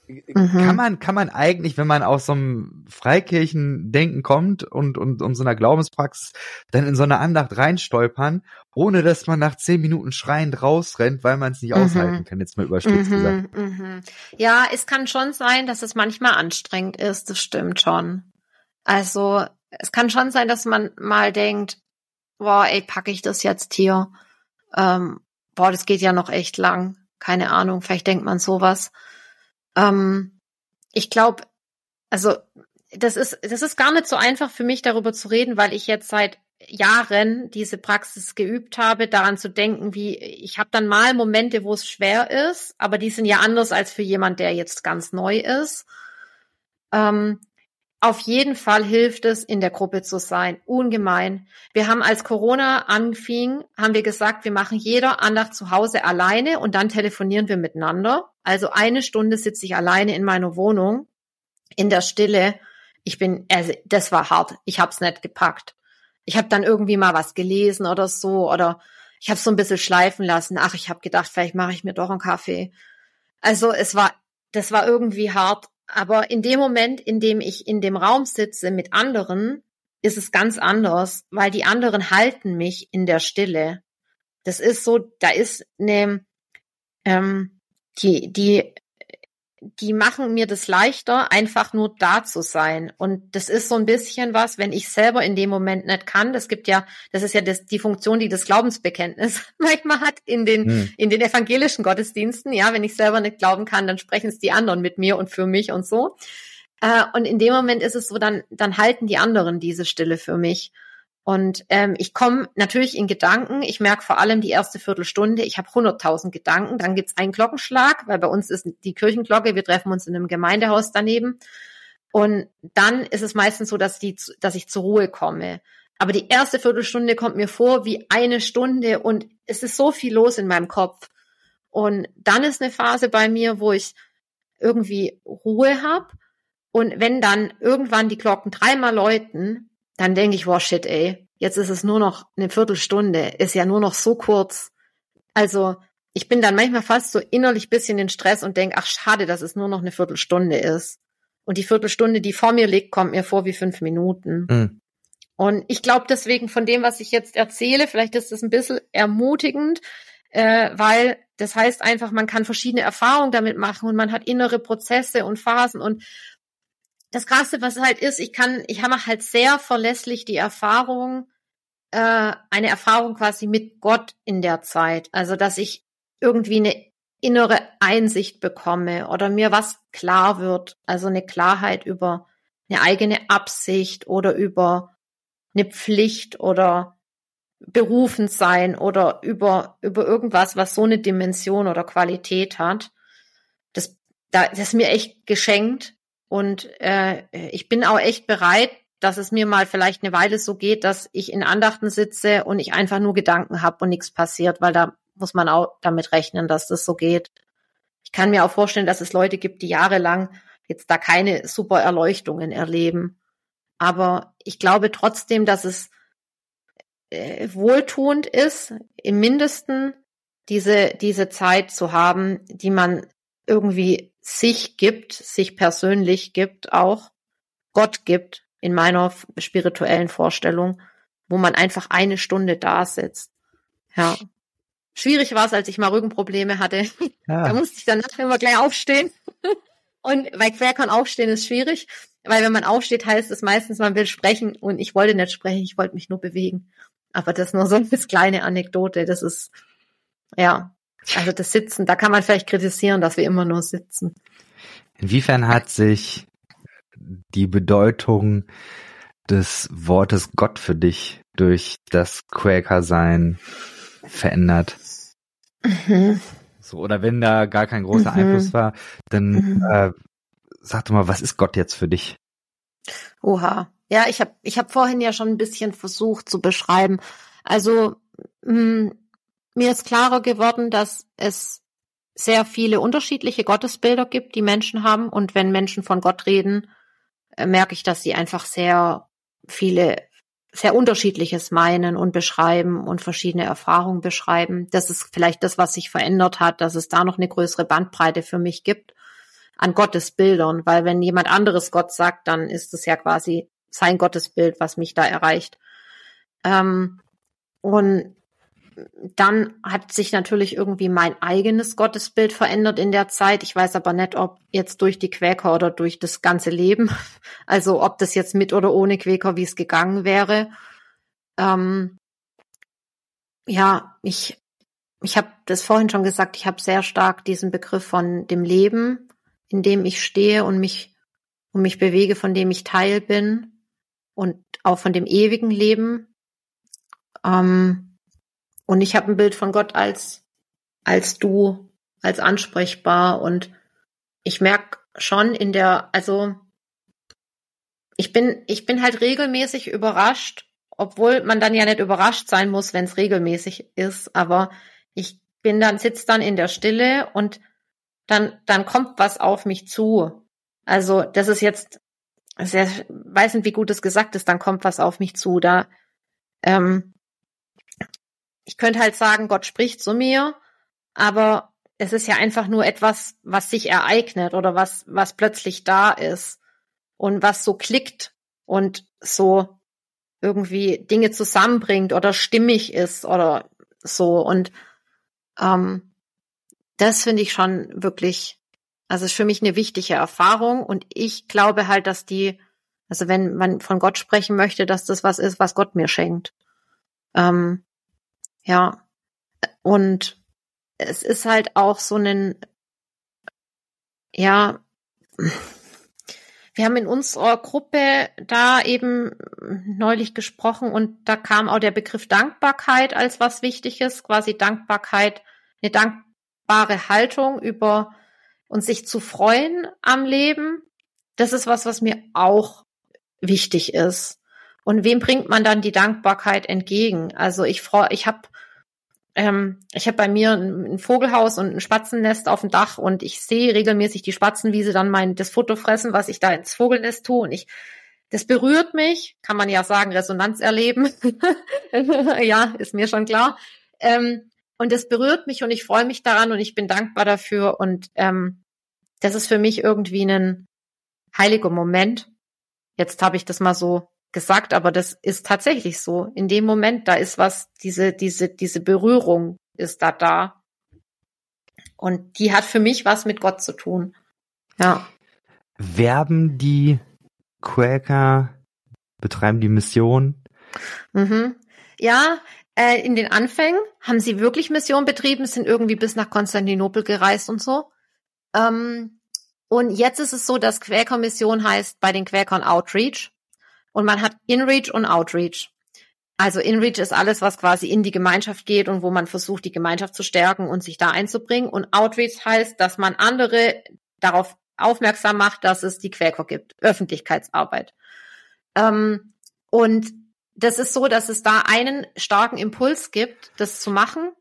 mhm. kann man, kann man eigentlich, wenn man aus so einem Freikirchendenken kommt und, und, und so einer Glaubenspraxis dann in so eine Andacht reinstolpern, ohne dass man nach zehn Minuten schreiend rausrennt, weil man es nicht mhm. aushalten kann, jetzt mal überspitzt mhm, gesagt. Mhm. Ja, es kann schon sein, dass es manchmal anstrengend ist, das stimmt schon. Also, es kann schon sein, dass man mal denkt, boah, ey, packe ich das jetzt hier? Ähm, boah, das geht ja noch echt lang. Keine Ahnung, vielleicht denkt man sowas. Ähm, ich glaube, also das ist, das ist gar nicht so einfach für mich, darüber zu reden, weil ich jetzt seit Jahren diese Praxis geübt habe, daran zu denken, wie ich habe dann mal Momente, wo es schwer ist, aber die sind ja anders als für jemand, der jetzt ganz neu ist. Ähm, auf jeden Fall hilft es, in der Gruppe zu sein. Ungemein. Wir haben als Corona anfing, haben wir gesagt, wir machen jeder Andacht zu Hause alleine und dann telefonieren wir miteinander. Also eine Stunde sitze ich alleine in meiner Wohnung in der Stille. Ich bin, also das war hart. Ich habe es nicht gepackt. Ich habe dann irgendwie mal was gelesen oder so oder ich habe so ein bisschen schleifen lassen. Ach, ich habe gedacht, vielleicht mache ich mir doch einen Kaffee. Also es war, das war irgendwie hart aber in dem Moment, in dem ich in dem Raum sitze mit anderen, ist es ganz anders, weil die anderen halten mich in der Stille. Das ist so, da ist eine, ähm, die, die die machen mir das leichter, einfach nur da zu sein. Und das ist so ein bisschen was, wenn ich selber in dem Moment nicht kann. Das gibt ja, das ist ja das, die Funktion, die das Glaubensbekenntnis <laughs> manchmal hat in den, hm. in den evangelischen Gottesdiensten. Ja, wenn ich selber nicht glauben kann, dann sprechen es die anderen mit mir und für mich und so. Äh, und in dem Moment ist es so, dann, dann halten die anderen diese Stille für mich. Und ähm, ich komme natürlich in Gedanken. Ich merke vor allem die erste Viertelstunde, ich habe 100.000 Gedanken. Dann gibt's einen Glockenschlag, weil bei uns ist die Kirchenglocke. Wir treffen uns in einem Gemeindehaus daneben. Und dann ist es meistens so, dass, die, dass ich zur Ruhe komme. Aber die erste Viertelstunde kommt mir vor wie eine Stunde und es ist so viel los in meinem Kopf. Und dann ist eine Phase bei mir, wo ich irgendwie Ruhe habe. Und wenn dann irgendwann die Glocken dreimal läuten, dann denke ich, wow, shit, ey, jetzt ist es nur noch eine Viertelstunde, ist ja nur noch so kurz. Also ich bin dann manchmal fast so innerlich bisschen in Stress und denke, ach schade, dass es nur noch eine Viertelstunde ist. Und die Viertelstunde, die vor mir liegt, kommt mir vor wie fünf Minuten. Mhm. Und ich glaube deswegen von dem, was ich jetzt erzähle, vielleicht ist das ein bisschen ermutigend, äh, weil das heißt einfach, man kann verschiedene Erfahrungen damit machen und man hat innere Prozesse und Phasen und das Krasse, was halt ist, ich kann, ich habe halt sehr verlässlich die Erfahrung, äh, eine Erfahrung quasi mit Gott in der Zeit. Also, dass ich irgendwie eine innere Einsicht bekomme oder mir was klar wird. Also eine Klarheit über eine eigene Absicht oder über eine Pflicht oder berufen sein oder über, über irgendwas, was so eine Dimension oder Qualität hat. Das, das ist mir echt geschenkt und äh, ich bin auch echt bereit, dass es mir mal vielleicht eine Weile so geht, dass ich in Andachten sitze und ich einfach nur Gedanken habe und nichts passiert, weil da muss man auch damit rechnen, dass das so geht. Ich kann mir auch vorstellen, dass es Leute gibt, die jahrelang jetzt da keine super Erleuchtungen erleben. Aber ich glaube trotzdem, dass es äh, wohltuend ist, im Mindesten diese, diese Zeit zu haben, die man irgendwie sich gibt, sich persönlich gibt, auch Gott gibt in meiner spirituellen Vorstellung, wo man einfach eine Stunde da sitzt. Ja. Schwierig war es, als ich mal Rückenprobleme hatte. <laughs> Ja. Da musste ich dann nachher immer gleich aufstehen. <laughs> Und weil Querkon aufstehen ist schwierig, weil wenn man aufsteht, heißt es meistens, man will sprechen und ich wollte nicht sprechen, ich wollte mich nur bewegen. Aber das ist nur so <laughs> eine kleine Anekdote. Das ist, ja, also das Sitzen, da kann man vielleicht kritisieren, dass wir immer nur sitzen. Inwiefern hat sich die Bedeutung des Wortes Gott für dich durch das Quaker-Sein verändert? Mhm. So, oder wenn da gar kein großer mhm. Einfluss war, dann mhm. äh, sag doch mal, was ist Gott jetzt für dich? Oha. Ja, ich habe ich hab vorhin ja schon ein bisschen versucht zu beschreiben. Also mh, mm, mir ist klarer geworden, dass es sehr viele unterschiedliche Gottesbilder gibt, die Menschen haben. Und wenn Menschen von Gott reden, äh, merke ich, dass sie einfach sehr viele, sehr unterschiedliches meinen und beschreiben und verschiedene Erfahrungen beschreiben. Das ist vielleicht das, was sich verändert hat, dass es da noch eine größere Bandbreite für mich gibt. an Gottesbildern, weil wenn jemand anderes Gott sagt, dann ist es ja quasi sein Gottesbild, was mich da erreicht. Ähm, und dann hat sich natürlich irgendwie mein eigenes Gottesbild verändert in der Zeit. Ich weiß aber nicht, ob jetzt durch die Quäker oder durch das ganze Leben. <laughs> Also ob das jetzt mit oder ohne Quäker, wie es gegangen wäre. Ähm, ja, ich, ich habe das vorhin schon gesagt, ich habe sehr stark diesen Begriff von dem Leben, in dem ich stehe und mich und mich bewege, von dem ich Teil bin und auch von dem ewigen Leben. Ähm, und ich habe ein Bild von Gott als, als du, als ansprechbar. Und ich merk schon in der, also ich bin, ich bin halt regelmäßig überrascht, obwohl man dann ja nicht überrascht sein muss, wenn es regelmäßig ist. Aber ich bin dann, sitz dann in der Stille und dann, dann kommt was auf mich zu. Also das ist jetzt, sehr, weiß nicht, wie gut es gesagt ist, dann kommt was auf mich zu. Da ähm, ich könnte halt sagen, Gott spricht zu mir, aber es ist ja einfach nur etwas, was sich ereignet oder was, was plötzlich da ist und was so klickt und so irgendwie Dinge zusammenbringt oder stimmig ist oder so. Und ähm, das finde ich schon wirklich, also ist für mich eine wichtige Erfahrung. Und ich glaube halt, dass die, also wenn man von Gott sprechen möchte, dass das was ist, was Gott mir schenkt. Ähm, ja. Und es ist halt auch so ein, ja, wir haben in unserer Gruppe da eben neulich gesprochen und da kam auch der Begriff Dankbarkeit als was Wichtiges, quasi Dankbarkeit, eine dankbare Haltung über und sich zu freuen am Leben. Das ist was, was mir auch wichtig ist. Und wem bringt man dann die Dankbarkeit entgegen? Also ich freue, ich habe ähm, ich habe bei mir ein, Vogelhaus und ein Spatzennest auf dem Dach und ich sehe regelmäßig die Spatzen, wie sie dann mein das Foto fressen, was ich da ins Vogelnest tue und ich das berührt mich, kann man ja sagen, Resonanz erleben. <laughs> ja, ist mir schon klar. Ähm, und das berührt mich und ich freue mich daran und ich bin dankbar dafür und ähm, das ist für mich irgendwie ein heiliger Moment. Jetzt habe ich das mal so gesagt, aber das ist tatsächlich so. In dem Moment, da ist was, diese, diese, diese Berührung ist da da. Und die hat für mich was mit Gott zu tun. Ja. Werben die Quäker, betreiben die Mission? Mhm. Ja, äh, in den Anfängen haben sie wirklich Mission betrieben, sind irgendwie bis nach Konstantinopel gereist und so. Ähm, und jetzt ist es so, dass Quäker-Mission heißt bei den Quäkern Outreach. Und man hat Inreach und Outreach. Also Inreach ist alles, was quasi in die Gemeinschaft geht und wo man versucht, die Gemeinschaft zu stärken und sich da einzubringen. Und Outreach heißt, dass man andere darauf aufmerksam macht, dass es die Quäker gibt. Öffentlichkeitsarbeit. Ähm, und das ist so, dass es da einen starken Impuls gibt, das zu machen.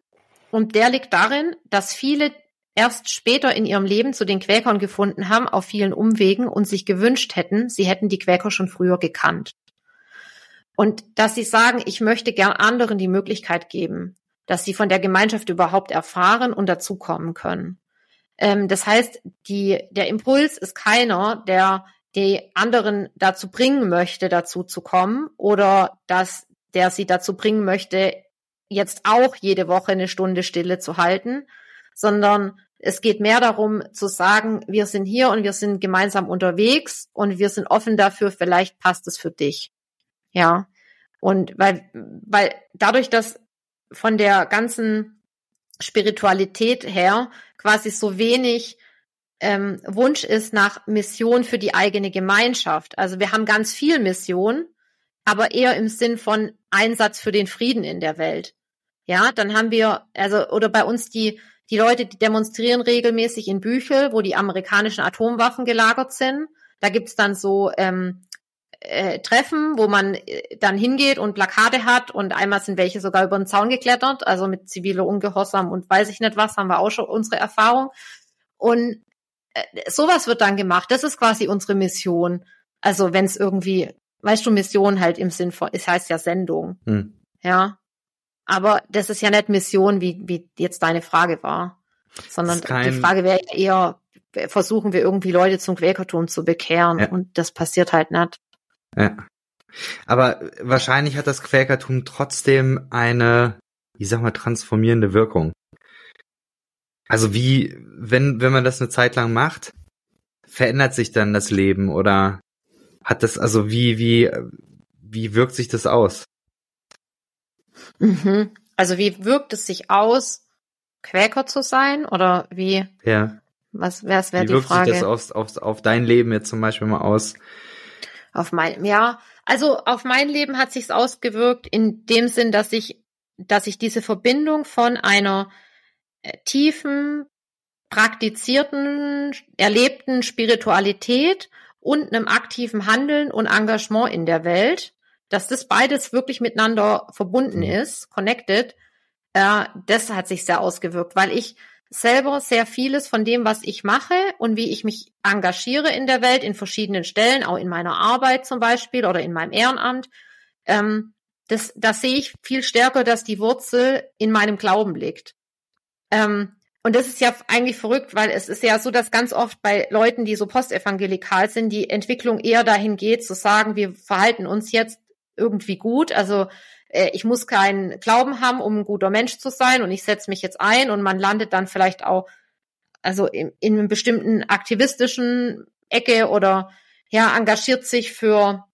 Und der liegt darin, dass viele erst später in ihrem Leben zu den Quäkern gefunden haben, auf vielen Umwegen und sich gewünscht hätten, sie hätten die Quäker schon früher gekannt. Und dass sie sagen, ich möchte gern anderen die Möglichkeit geben, dass sie von der Gemeinschaft überhaupt erfahren und dazukommen können. Ähm, das heißt, die, der Impuls ist keiner, der die anderen dazu bringen möchte, dazu zu kommen oder dass der sie dazu bringen möchte, jetzt auch jede Woche eine Stunde Stille zu halten, sondern es geht mehr darum zu sagen, wir sind hier und wir sind gemeinsam unterwegs und wir sind offen dafür, vielleicht passt es für dich. Ja. Und weil, weil dadurch, dass von der ganzen Spiritualität her quasi so wenig ähm, Wunsch ist nach Mission für die eigene Gemeinschaft. Also wir haben ganz viel Mission, aber eher im Sinn von Einsatz für den Frieden in der Welt. Ja, dann haben wir, also, oder bei uns die die Leute, die demonstrieren regelmäßig in Büchel, wo die amerikanischen Atomwaffen gelagert sind. Da gibt's dann so ähm, äh, Treffen, wo man äh, dann hingeht und Plakate hat und einmal sind welche sogar über den Zaun geklettert, also mit ziviler Ungehorsam und weiß ich nicht was, haben wir auch schon unsere Erfahrung. Und äh, sowas wird dann gemacht. Das ist quasi unsere Mission. Also wenn es irgendwie, weißt du, Mission halt im Sinn von, es heißt ja Sendung. Hm. Ja. Aber das ist ja nicht Mission, wie, wie jetzt deine Frage war. Sondern die Frage wäre eher, versuchen wir irgendwie Leute zum Quäkertum zu bekehren ja. und das passiert halt nicht. Ja. Aber wahrscheinlich hat das Quäkertum trotzdem eine, ich sag mal, transformierende Wirkung. Also wie, wenn, wenn man das eine Zeit lang macht, verändert sich dann das Leben oder hat das, also wie, wie, wie wirkt sich das aus? Mhm. Also wie wirkt es sich aus, Quäker zu sein oder wie? Ja. Was wäre wär die Frage? Wie wirkt sich das auf, auf, auf dein Leben jetzt zum Beispiel mal aus? Auf mein, ja, also auf mein Leben hat sich's ausgewirkt in dem Sinn, dass ich, dass ich diese Verbindung von einer äh, tiefen, praktizierten, erlebten Spiritualität und einem aktiven Handeln und Engagement in der Welt, dass das beides wirklich miteinander verbunden mhm. ist, connected, äh, das hat sich sehr ausgewirkt, weil ich selber sehr vieles von dem, was ich mache und wie ich mich engagiere in der Welt, in verschiedenen Stellen, auch in meiner Arbeit zum Beispiel oder in meinem Ehrenamt, ähm, das, das sehe ich viel stärker, dass die Wurzel in meinem Glauben liegt. Ähm, und das ist ja eigentlich verrückt, weil es ist ja so, dass ganz oft bei Leuten, die so postevangelikal sind, die Entwicklung eher dahin geht, zu sagen, wir verhalten uns jetzt irgendwie gut. Also äh, ich muss keinen Glauben haben, um ein guter Mensch zu sein und ich setze mich jetzt ein und man landet dann vielleicht auch also in, in einem bestimmten aktivistischen Ecke oder ja, engagiert sich für,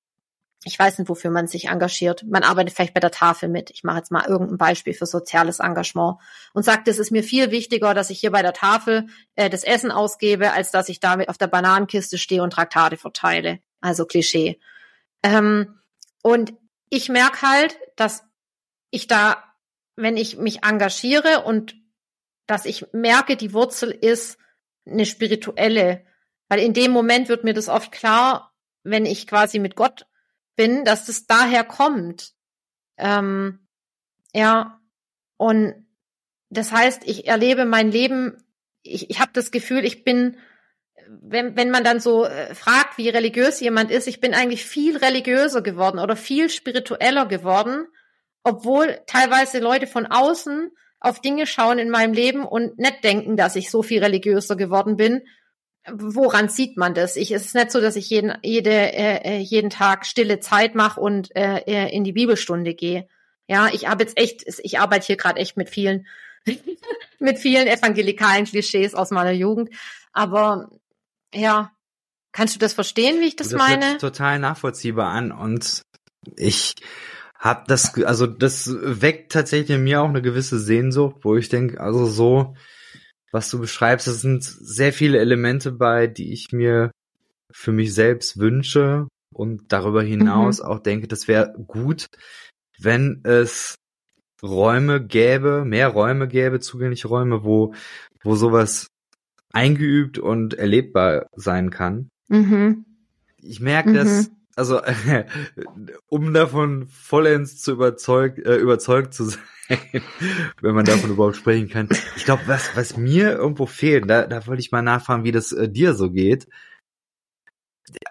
ich weiß nicht, wofür man sich engagiert. Man arbeitet vielleicht bei der Tafel mit. Ich mache jetzt mal irgendein Beispiel für soziales Engagement und sagt, es ist mir viel wichtiger, dass ich hier bei der Tafel äh, das Essen ausgebe, als dass ich damit auf der Bananenkiste stehe und Traktate verteile. Also Klischee. Ähm, und ich merke halt, dass ich da, wenn ich mich engagiere und dass ich merke, die Wurzel ist eine spirituelle, weil in dem Moment wird mir das oft klar, wenn ich quasi mit Gott bin, dass das daher kommt. Ähm, ja, und das heißt, ich erlebe mein Leben, ich, ich habe das Gefühl, ich bin wenn, wenn man dann so äh, fragt, wie religiös jemand ist, ich bin eigentlich viel religiöser geworden oder viel spiritueller geworden, obwohl teilweise Leute von außen auf Dinge schauen in meinem Leben und nicht denken, dass ich so viel religiöser geworden bin. Woran sieht man das? Ich, es ist nicht so, dass ich jeden, jede, äh, äh jeden Tag stille Zeit mache und äh, äh, in die Bibelstunde gehe. Ja, ich habe jetzt echt, ich arbeite hier gerade echt mit vielen, <laughs> mit vielen evangelikalen Klischees aus meiner Jugend. Aber ja. Kannst du das verstehen, wie ich das, das meine? Total nachvollziehbar an und ich hab das, also das weckt tatsächlich in mir auch eine gewisse Sehnsucht, wo ich denke, also so, was du beschreibst, das sind sehr viele Elemente bei, die ich mir für mich selbst wünsche und darüber hinaus mhm. auch denke, das wäre gut, wenn es Räume gäbe, mehr Räume gäbe, zugängliche Räume, wo, wo sowas eingeübt und erlebbar sein kann. Mhm. Ich merke, mhm. dass also <laughs> um davon vollends zu überzeugt, äh, überzeugt zu <laughs> sein, wenn man davon überhaupt sprechen kann. Ich glaube, was, was mir irgendwo fehlt, da, da wollte ich mal nachfragen, wie das äh, dir so geht.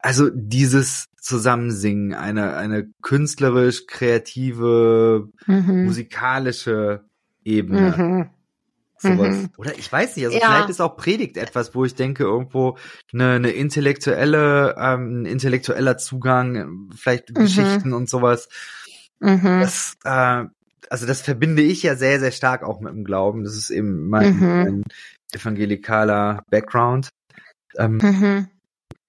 Also dieses Zusammensingen, eine, eine künstlerisch, kreative, mhm. musikalische Ebene. Mhm sowas. Mhm. Oder ich weiß nicht, also ja. vielleicht ist auch Predigt etwas, wo ich denke, irgendwo eine, eine intellektuelle, ähm, ein intellektueller Zugang, vielleicht mhm. Geschichten und sowas. Mhm. Das, äh, also das verbinde ich ja sehr, sehr stark auch mit dem Glauben. Das ist eben mein, mhm. mein evangelikaler Background. Ähm, mhm.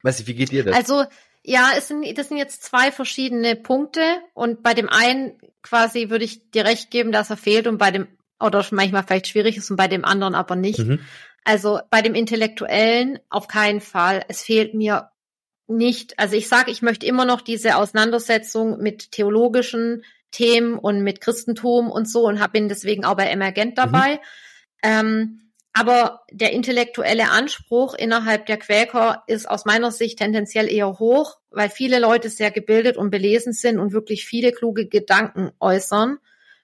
Weiß ich, wie geht dir das? Also ja, es sind, das sind jetzt zwei verschiedene Punkte und bei dem einen quasi würde ich dir recht geben, dass er fehlt und bei dem oder manchmal vielleicht schwierig ist und bei dem anderen aber nicht. Mhm. Also bei dem Intellektuellen auf keinen Fall. Es fehlt mir nicht, also ich sage, ich möchte immer noch diese Auseinandersetzung mit theologischen Themen und mit Christentum und so und hab, bin deswegen auch bei Emergent mhm. dabei. Mhm. Ähm, aber der intellektuelle Anspruch innerhalb der Quäker ist aus meiner Sicht tendenziell eher hoch, weil viele Leute sehr gebildet und belesen sind und wirklich viele kluge Gedanken äußern.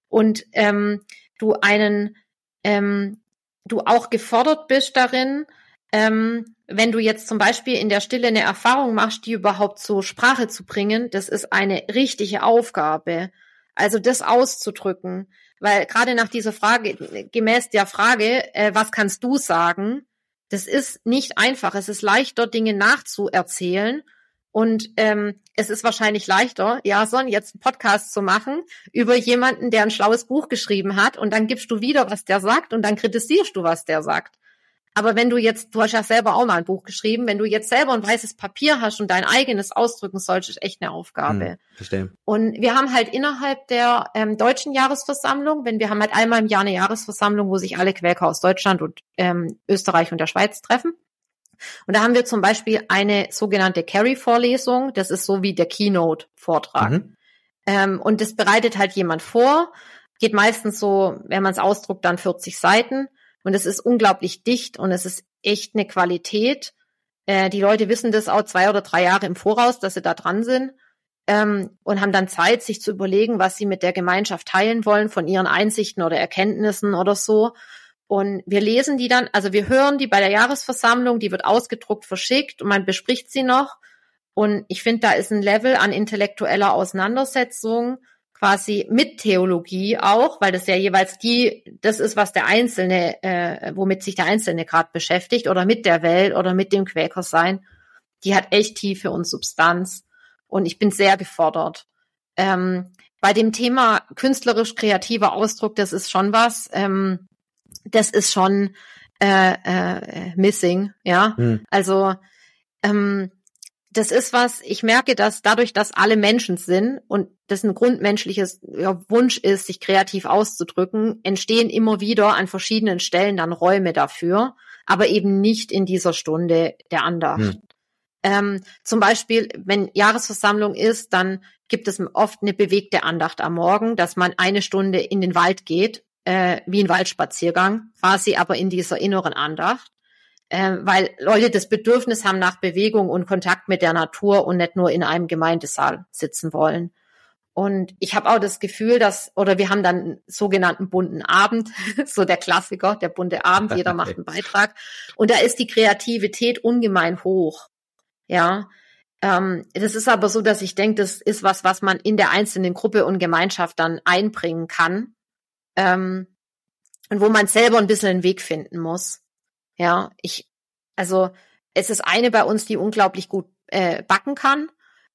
Und ähm, du einen, ähm, du auch gefordert bist darin, ähm, wenn du jetzt zum Beispiel in der Stille eine Erfahrung machst, die überhaupt zur Sprache zu bringen, das ist eine richtige Aufgabe. Also das auszudrücken. Weil gerade nach dieser Frage, gemäß der Frage, äh, was kannst du sagen, das ist nicht einfach. Es ist leichter, Dinge nachzuerzählen. Und ähm, es ist wahrscheinlich leichter, Jason, jetzt einen Podcast zu machen über jemanden, der ein schlaues Buch geschrieben hat und dann gibst du wieder, was der sagt und dann kritisierst du, was der sagt. Aber wenn du jetzt, du hast ja selber auch mal ein Buch geschrieben, wenn du jetzt selber ein weißes Papier hast und dein eigenes ausdrücken sollst, ist echt eine Aufgabe. Hm, verstehe. Und wir haben halt innerhalb der ähm, deutschen Jahresversammlung, wenn wir haben halt einmal im Jahr eine Jahresversammlung, wo sich alle Quäker aus Deutschland und ähm, Österreich und der Schweiz treffen. Und da haben wir zum Beispiel eine sogenannte Carry-Vorlesung. Das ist so wie der Keynote-Vortrag. Mhm. Ähm, und das bereitet halt jemand vor. Geht meistens so, wenn man es ausdruckt, dann 40 Seiten. Und es ist unglaublich dicht und es ist echt eine Qualität. Äh, die Leute wissen das auch zwei oder drei Jahre im Voraus, dass sie da dran sind ähm, und haben dann Zeit, sich zu überlegen, was sie mit der Gemeinschaft teilen wollen von ihren Einsichten oder Erkenntnissen oder so. Und wir lesen die dann, also wir hören die bei der Jahresversammlung, die wird ausgedruckt, verschickt und man bespricht sie noch. Und ich finde, da ist ein Level an intellektueller Auseinandersetzung quasi mit Theologie auch, weil das ja jeweils die, das ist, was der Einzelne, äh, womit sich der Einzelne gerade beschäftigt oder mit der Welt oder mit dem Quäkersein, die hat echt Tiefe und Substanz und ich bin sehr gefordert. Ähm, bei dem Thema künstlerisch kreativer Ausdruck, das ist schon was, ähm, das ist schon äh, äh, missing, ja. Hm. Also ähm, das ist was, ich merke, dass dadurch, dass alle Menschen sind und das ein grundmenschliches ja, Wunsch ist, sich kreativ auszudrücken, entstehen immer wieder an verschiedenen Stellen dann Räume dafür, aber eben nicht in dieser Stunde der Andacht. Hm. Ähm, zum Beispiel, wenn Jahresversammlung ist, dann gibt es oft eine bewegte Andacht am Morgen, dass man eine Stunde in den Wald geht, äh, wie ein Waldspaziergang, quasi aber in dieser inneren Andacht äh, weil Leute das Bedürfnis haben nach Bewegung und Kontakt mit der Natur und nicht nur in einem Gemeindesaal sitzen wollen. Und ich habe auch das Gefühl, dass, oder wir haben dann einen sogenannten bunten Abend, <laughs> so der Klassiker, der bunte Abend, jeder <laughs> macht einen Beitrag. Und da ist die Kreativität ungemein hoch. Ja. Ähm, das ist aber so, dass ich denke, das ist was, was man in der einzelnen Gruppe und Gemeinschaft dann einbringen kann. Ähm, und wo man selber ein bisschen einen Weg finden muss. Ja, ich, also es ist eine bei uns, die unglaublich gut äh, backen kann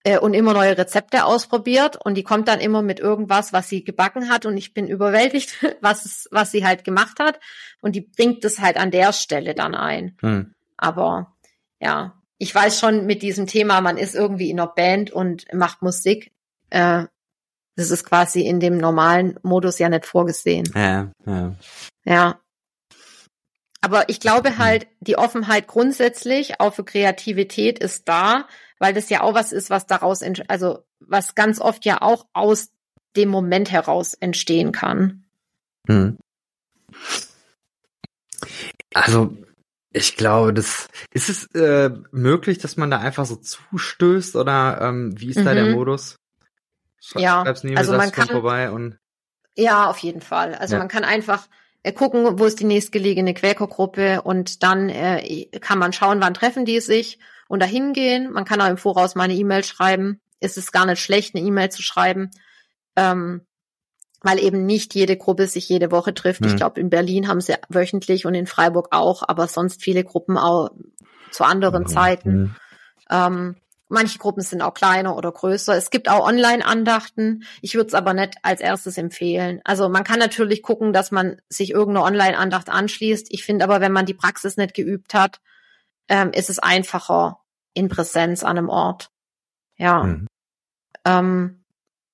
äh, und immer neue Rezepte ausprobiert und die kommt dann immer mit irgendwas, was sie gebacken hat und ich bin überwältigt, <laughs> was es, was sie halt gemacht hat und die bringt es halt an der Stelle dann ein. Hm. Aber ja, ich weiß schon mit diesem Thema, man ist irgendwie in einer Band und macht Musik. Äh, das ist quasi in dem normalen Modus ja nicht vorgesehen. Ja, ja. Ja, aber ich glaube halt, die Offenheit grundsätzlich auch für Kreativität ist da, weil das ja auch was ist, was daraus, also was ganz oft ja auch aus dem Moment heraus entstehen kann. Hm. Also ich glaube, das ist es äh, möglich, dass man da einfach so zustößt oder ähm, wie ist mhm. da der mhm. Modus? Sch ja, also man kann vorbei und ja, auf jeden Fall. Also ja. man kann einfach äh, gucken, wo ist die nächstgelegene Quäkergruppe und dann äh, kann man schauen, wann treffen die sich und dahin gehen. Man kann auch im Voraus mal eine E-Mail schreiben. Es ist gar nicht schlecht, eine E-Mail zu schreiben, ähm, weil eben nicht jede Gruppe sich jede Woche trifft. Mhm. Ich glaube, in Berlin haben sie wöchentlich und in Freiburg auch, aber sonst viele Gruppen auch zu anderen mhm. Zeiten. Mhm. Ähm, Manche Gruppen sind auch kleiner oder größer. Es gibt auch Online-Andachten. Ich würde es aber nicht als erstes empfehlen. Also man kann natürlich gucken, dass man sich irgendeine Online-Andacht anschließt. Ich finde aber, wenn man die Praxis nicht geübt hat, ähm, ist es einfacher in Präsenz an einem Ort. Ja. Mhm. Ähm,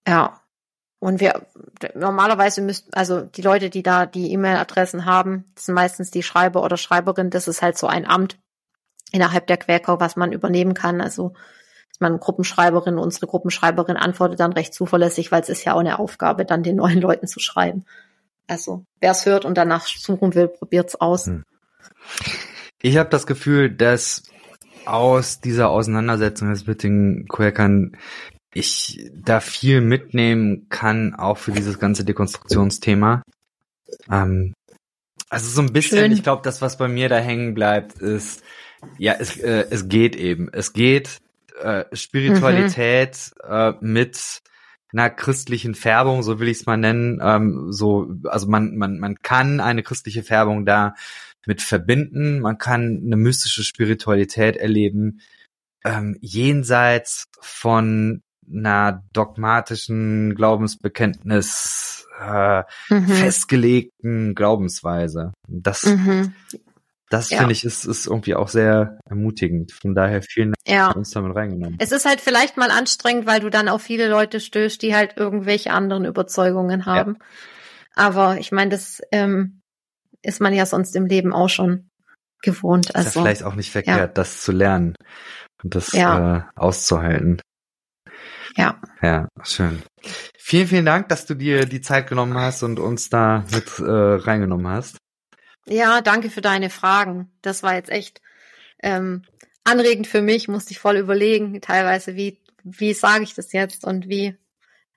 ja. Und wir normalerweise müssten, also die Leute, die da die E-Mail-Adressen haben, das sind meistens die Schreiber oder Schreiberin. Das ist halt so ein Amt innerhalb der Quäker, was man übernehmen kann. Also man Gruppenschreiberin, unsere Gruppenschreiberin antwortet dann recht zuverlässig, weil es ist ja auch eine Aufgabe, dann den neuen Leuten zu schreiben. Also wer es hört und danach suchen will, probiert's aus. Hm. Ich habe das Gefühl, dass aus dieser Auseinandersetzung mit den Quäkern ich da viel mitnehmen kann, auch für dieses ganze Dekonstruktionsthema. Ähm, also so ein bisschen, Schön. ich glaube, das, was bei mir da hängen bleibt, ist, ja, es, äh, es geht eben. Es geht äh, Spiritualität mhm. äh, mit einer christlichen Färbung, so will ich es mal nennen. Ähm, so, also man, man, man kann eine christliche Färbung da mit verbinden. Man kann eine mystische Spiritualität erleben, ähm, jenseits von einer dogmatischen Glaubensbekenntnis äh, mhm. festgelegten Glaubensweise. Das, mhm. Das ja. finde ich ist, ist irgendwie auch sehr ermutigend. Von daher vielen Dank, ja. uns damit reingenommen. Es ist halt vielleicht mal anstrengend, weil du dann auf viele Leute stößt, die halt irgendwelche anderen Überzeugungen haben. Ja. Aber ich meine, das ähm, ist man ja sonst im Leben auch schon gewohnt. Also, ist ja vielleicht auch nicht verkehrt, das zu lernen und das äh, auszuhalten. Ja. Ja, schön. Vielen, vielen Dank, dass du dir die Zeit genommen hast und uns da mit äh, reingenommen hast. Ja, danke für deine Fragen. Das war jetzt echt ähm, anregend für mich, musste ich voll überlegen, teilweise, wie, wie sage ich das jetzt und wie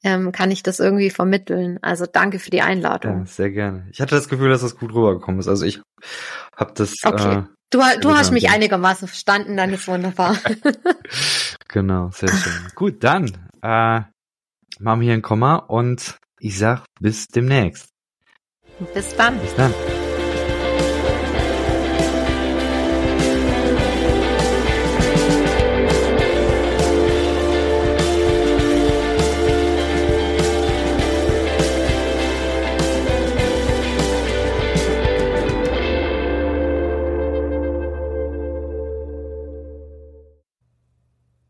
ähm, kann ich das irgendwie vermitteln. Also danke für die Einladung. Ja, sehr gerne. Ich hatte das Gefühl, dass das gut rübergekommen ist. Also ich habe das. Okay. Äh, du, du hast mich einigermaßen verstanden, dann ist wunderbar. <laughs> genau, sehr schön. gut, dann äh, machen wir hier ein Komma und ich sag bis demnächst. Bis dann. Bis dann.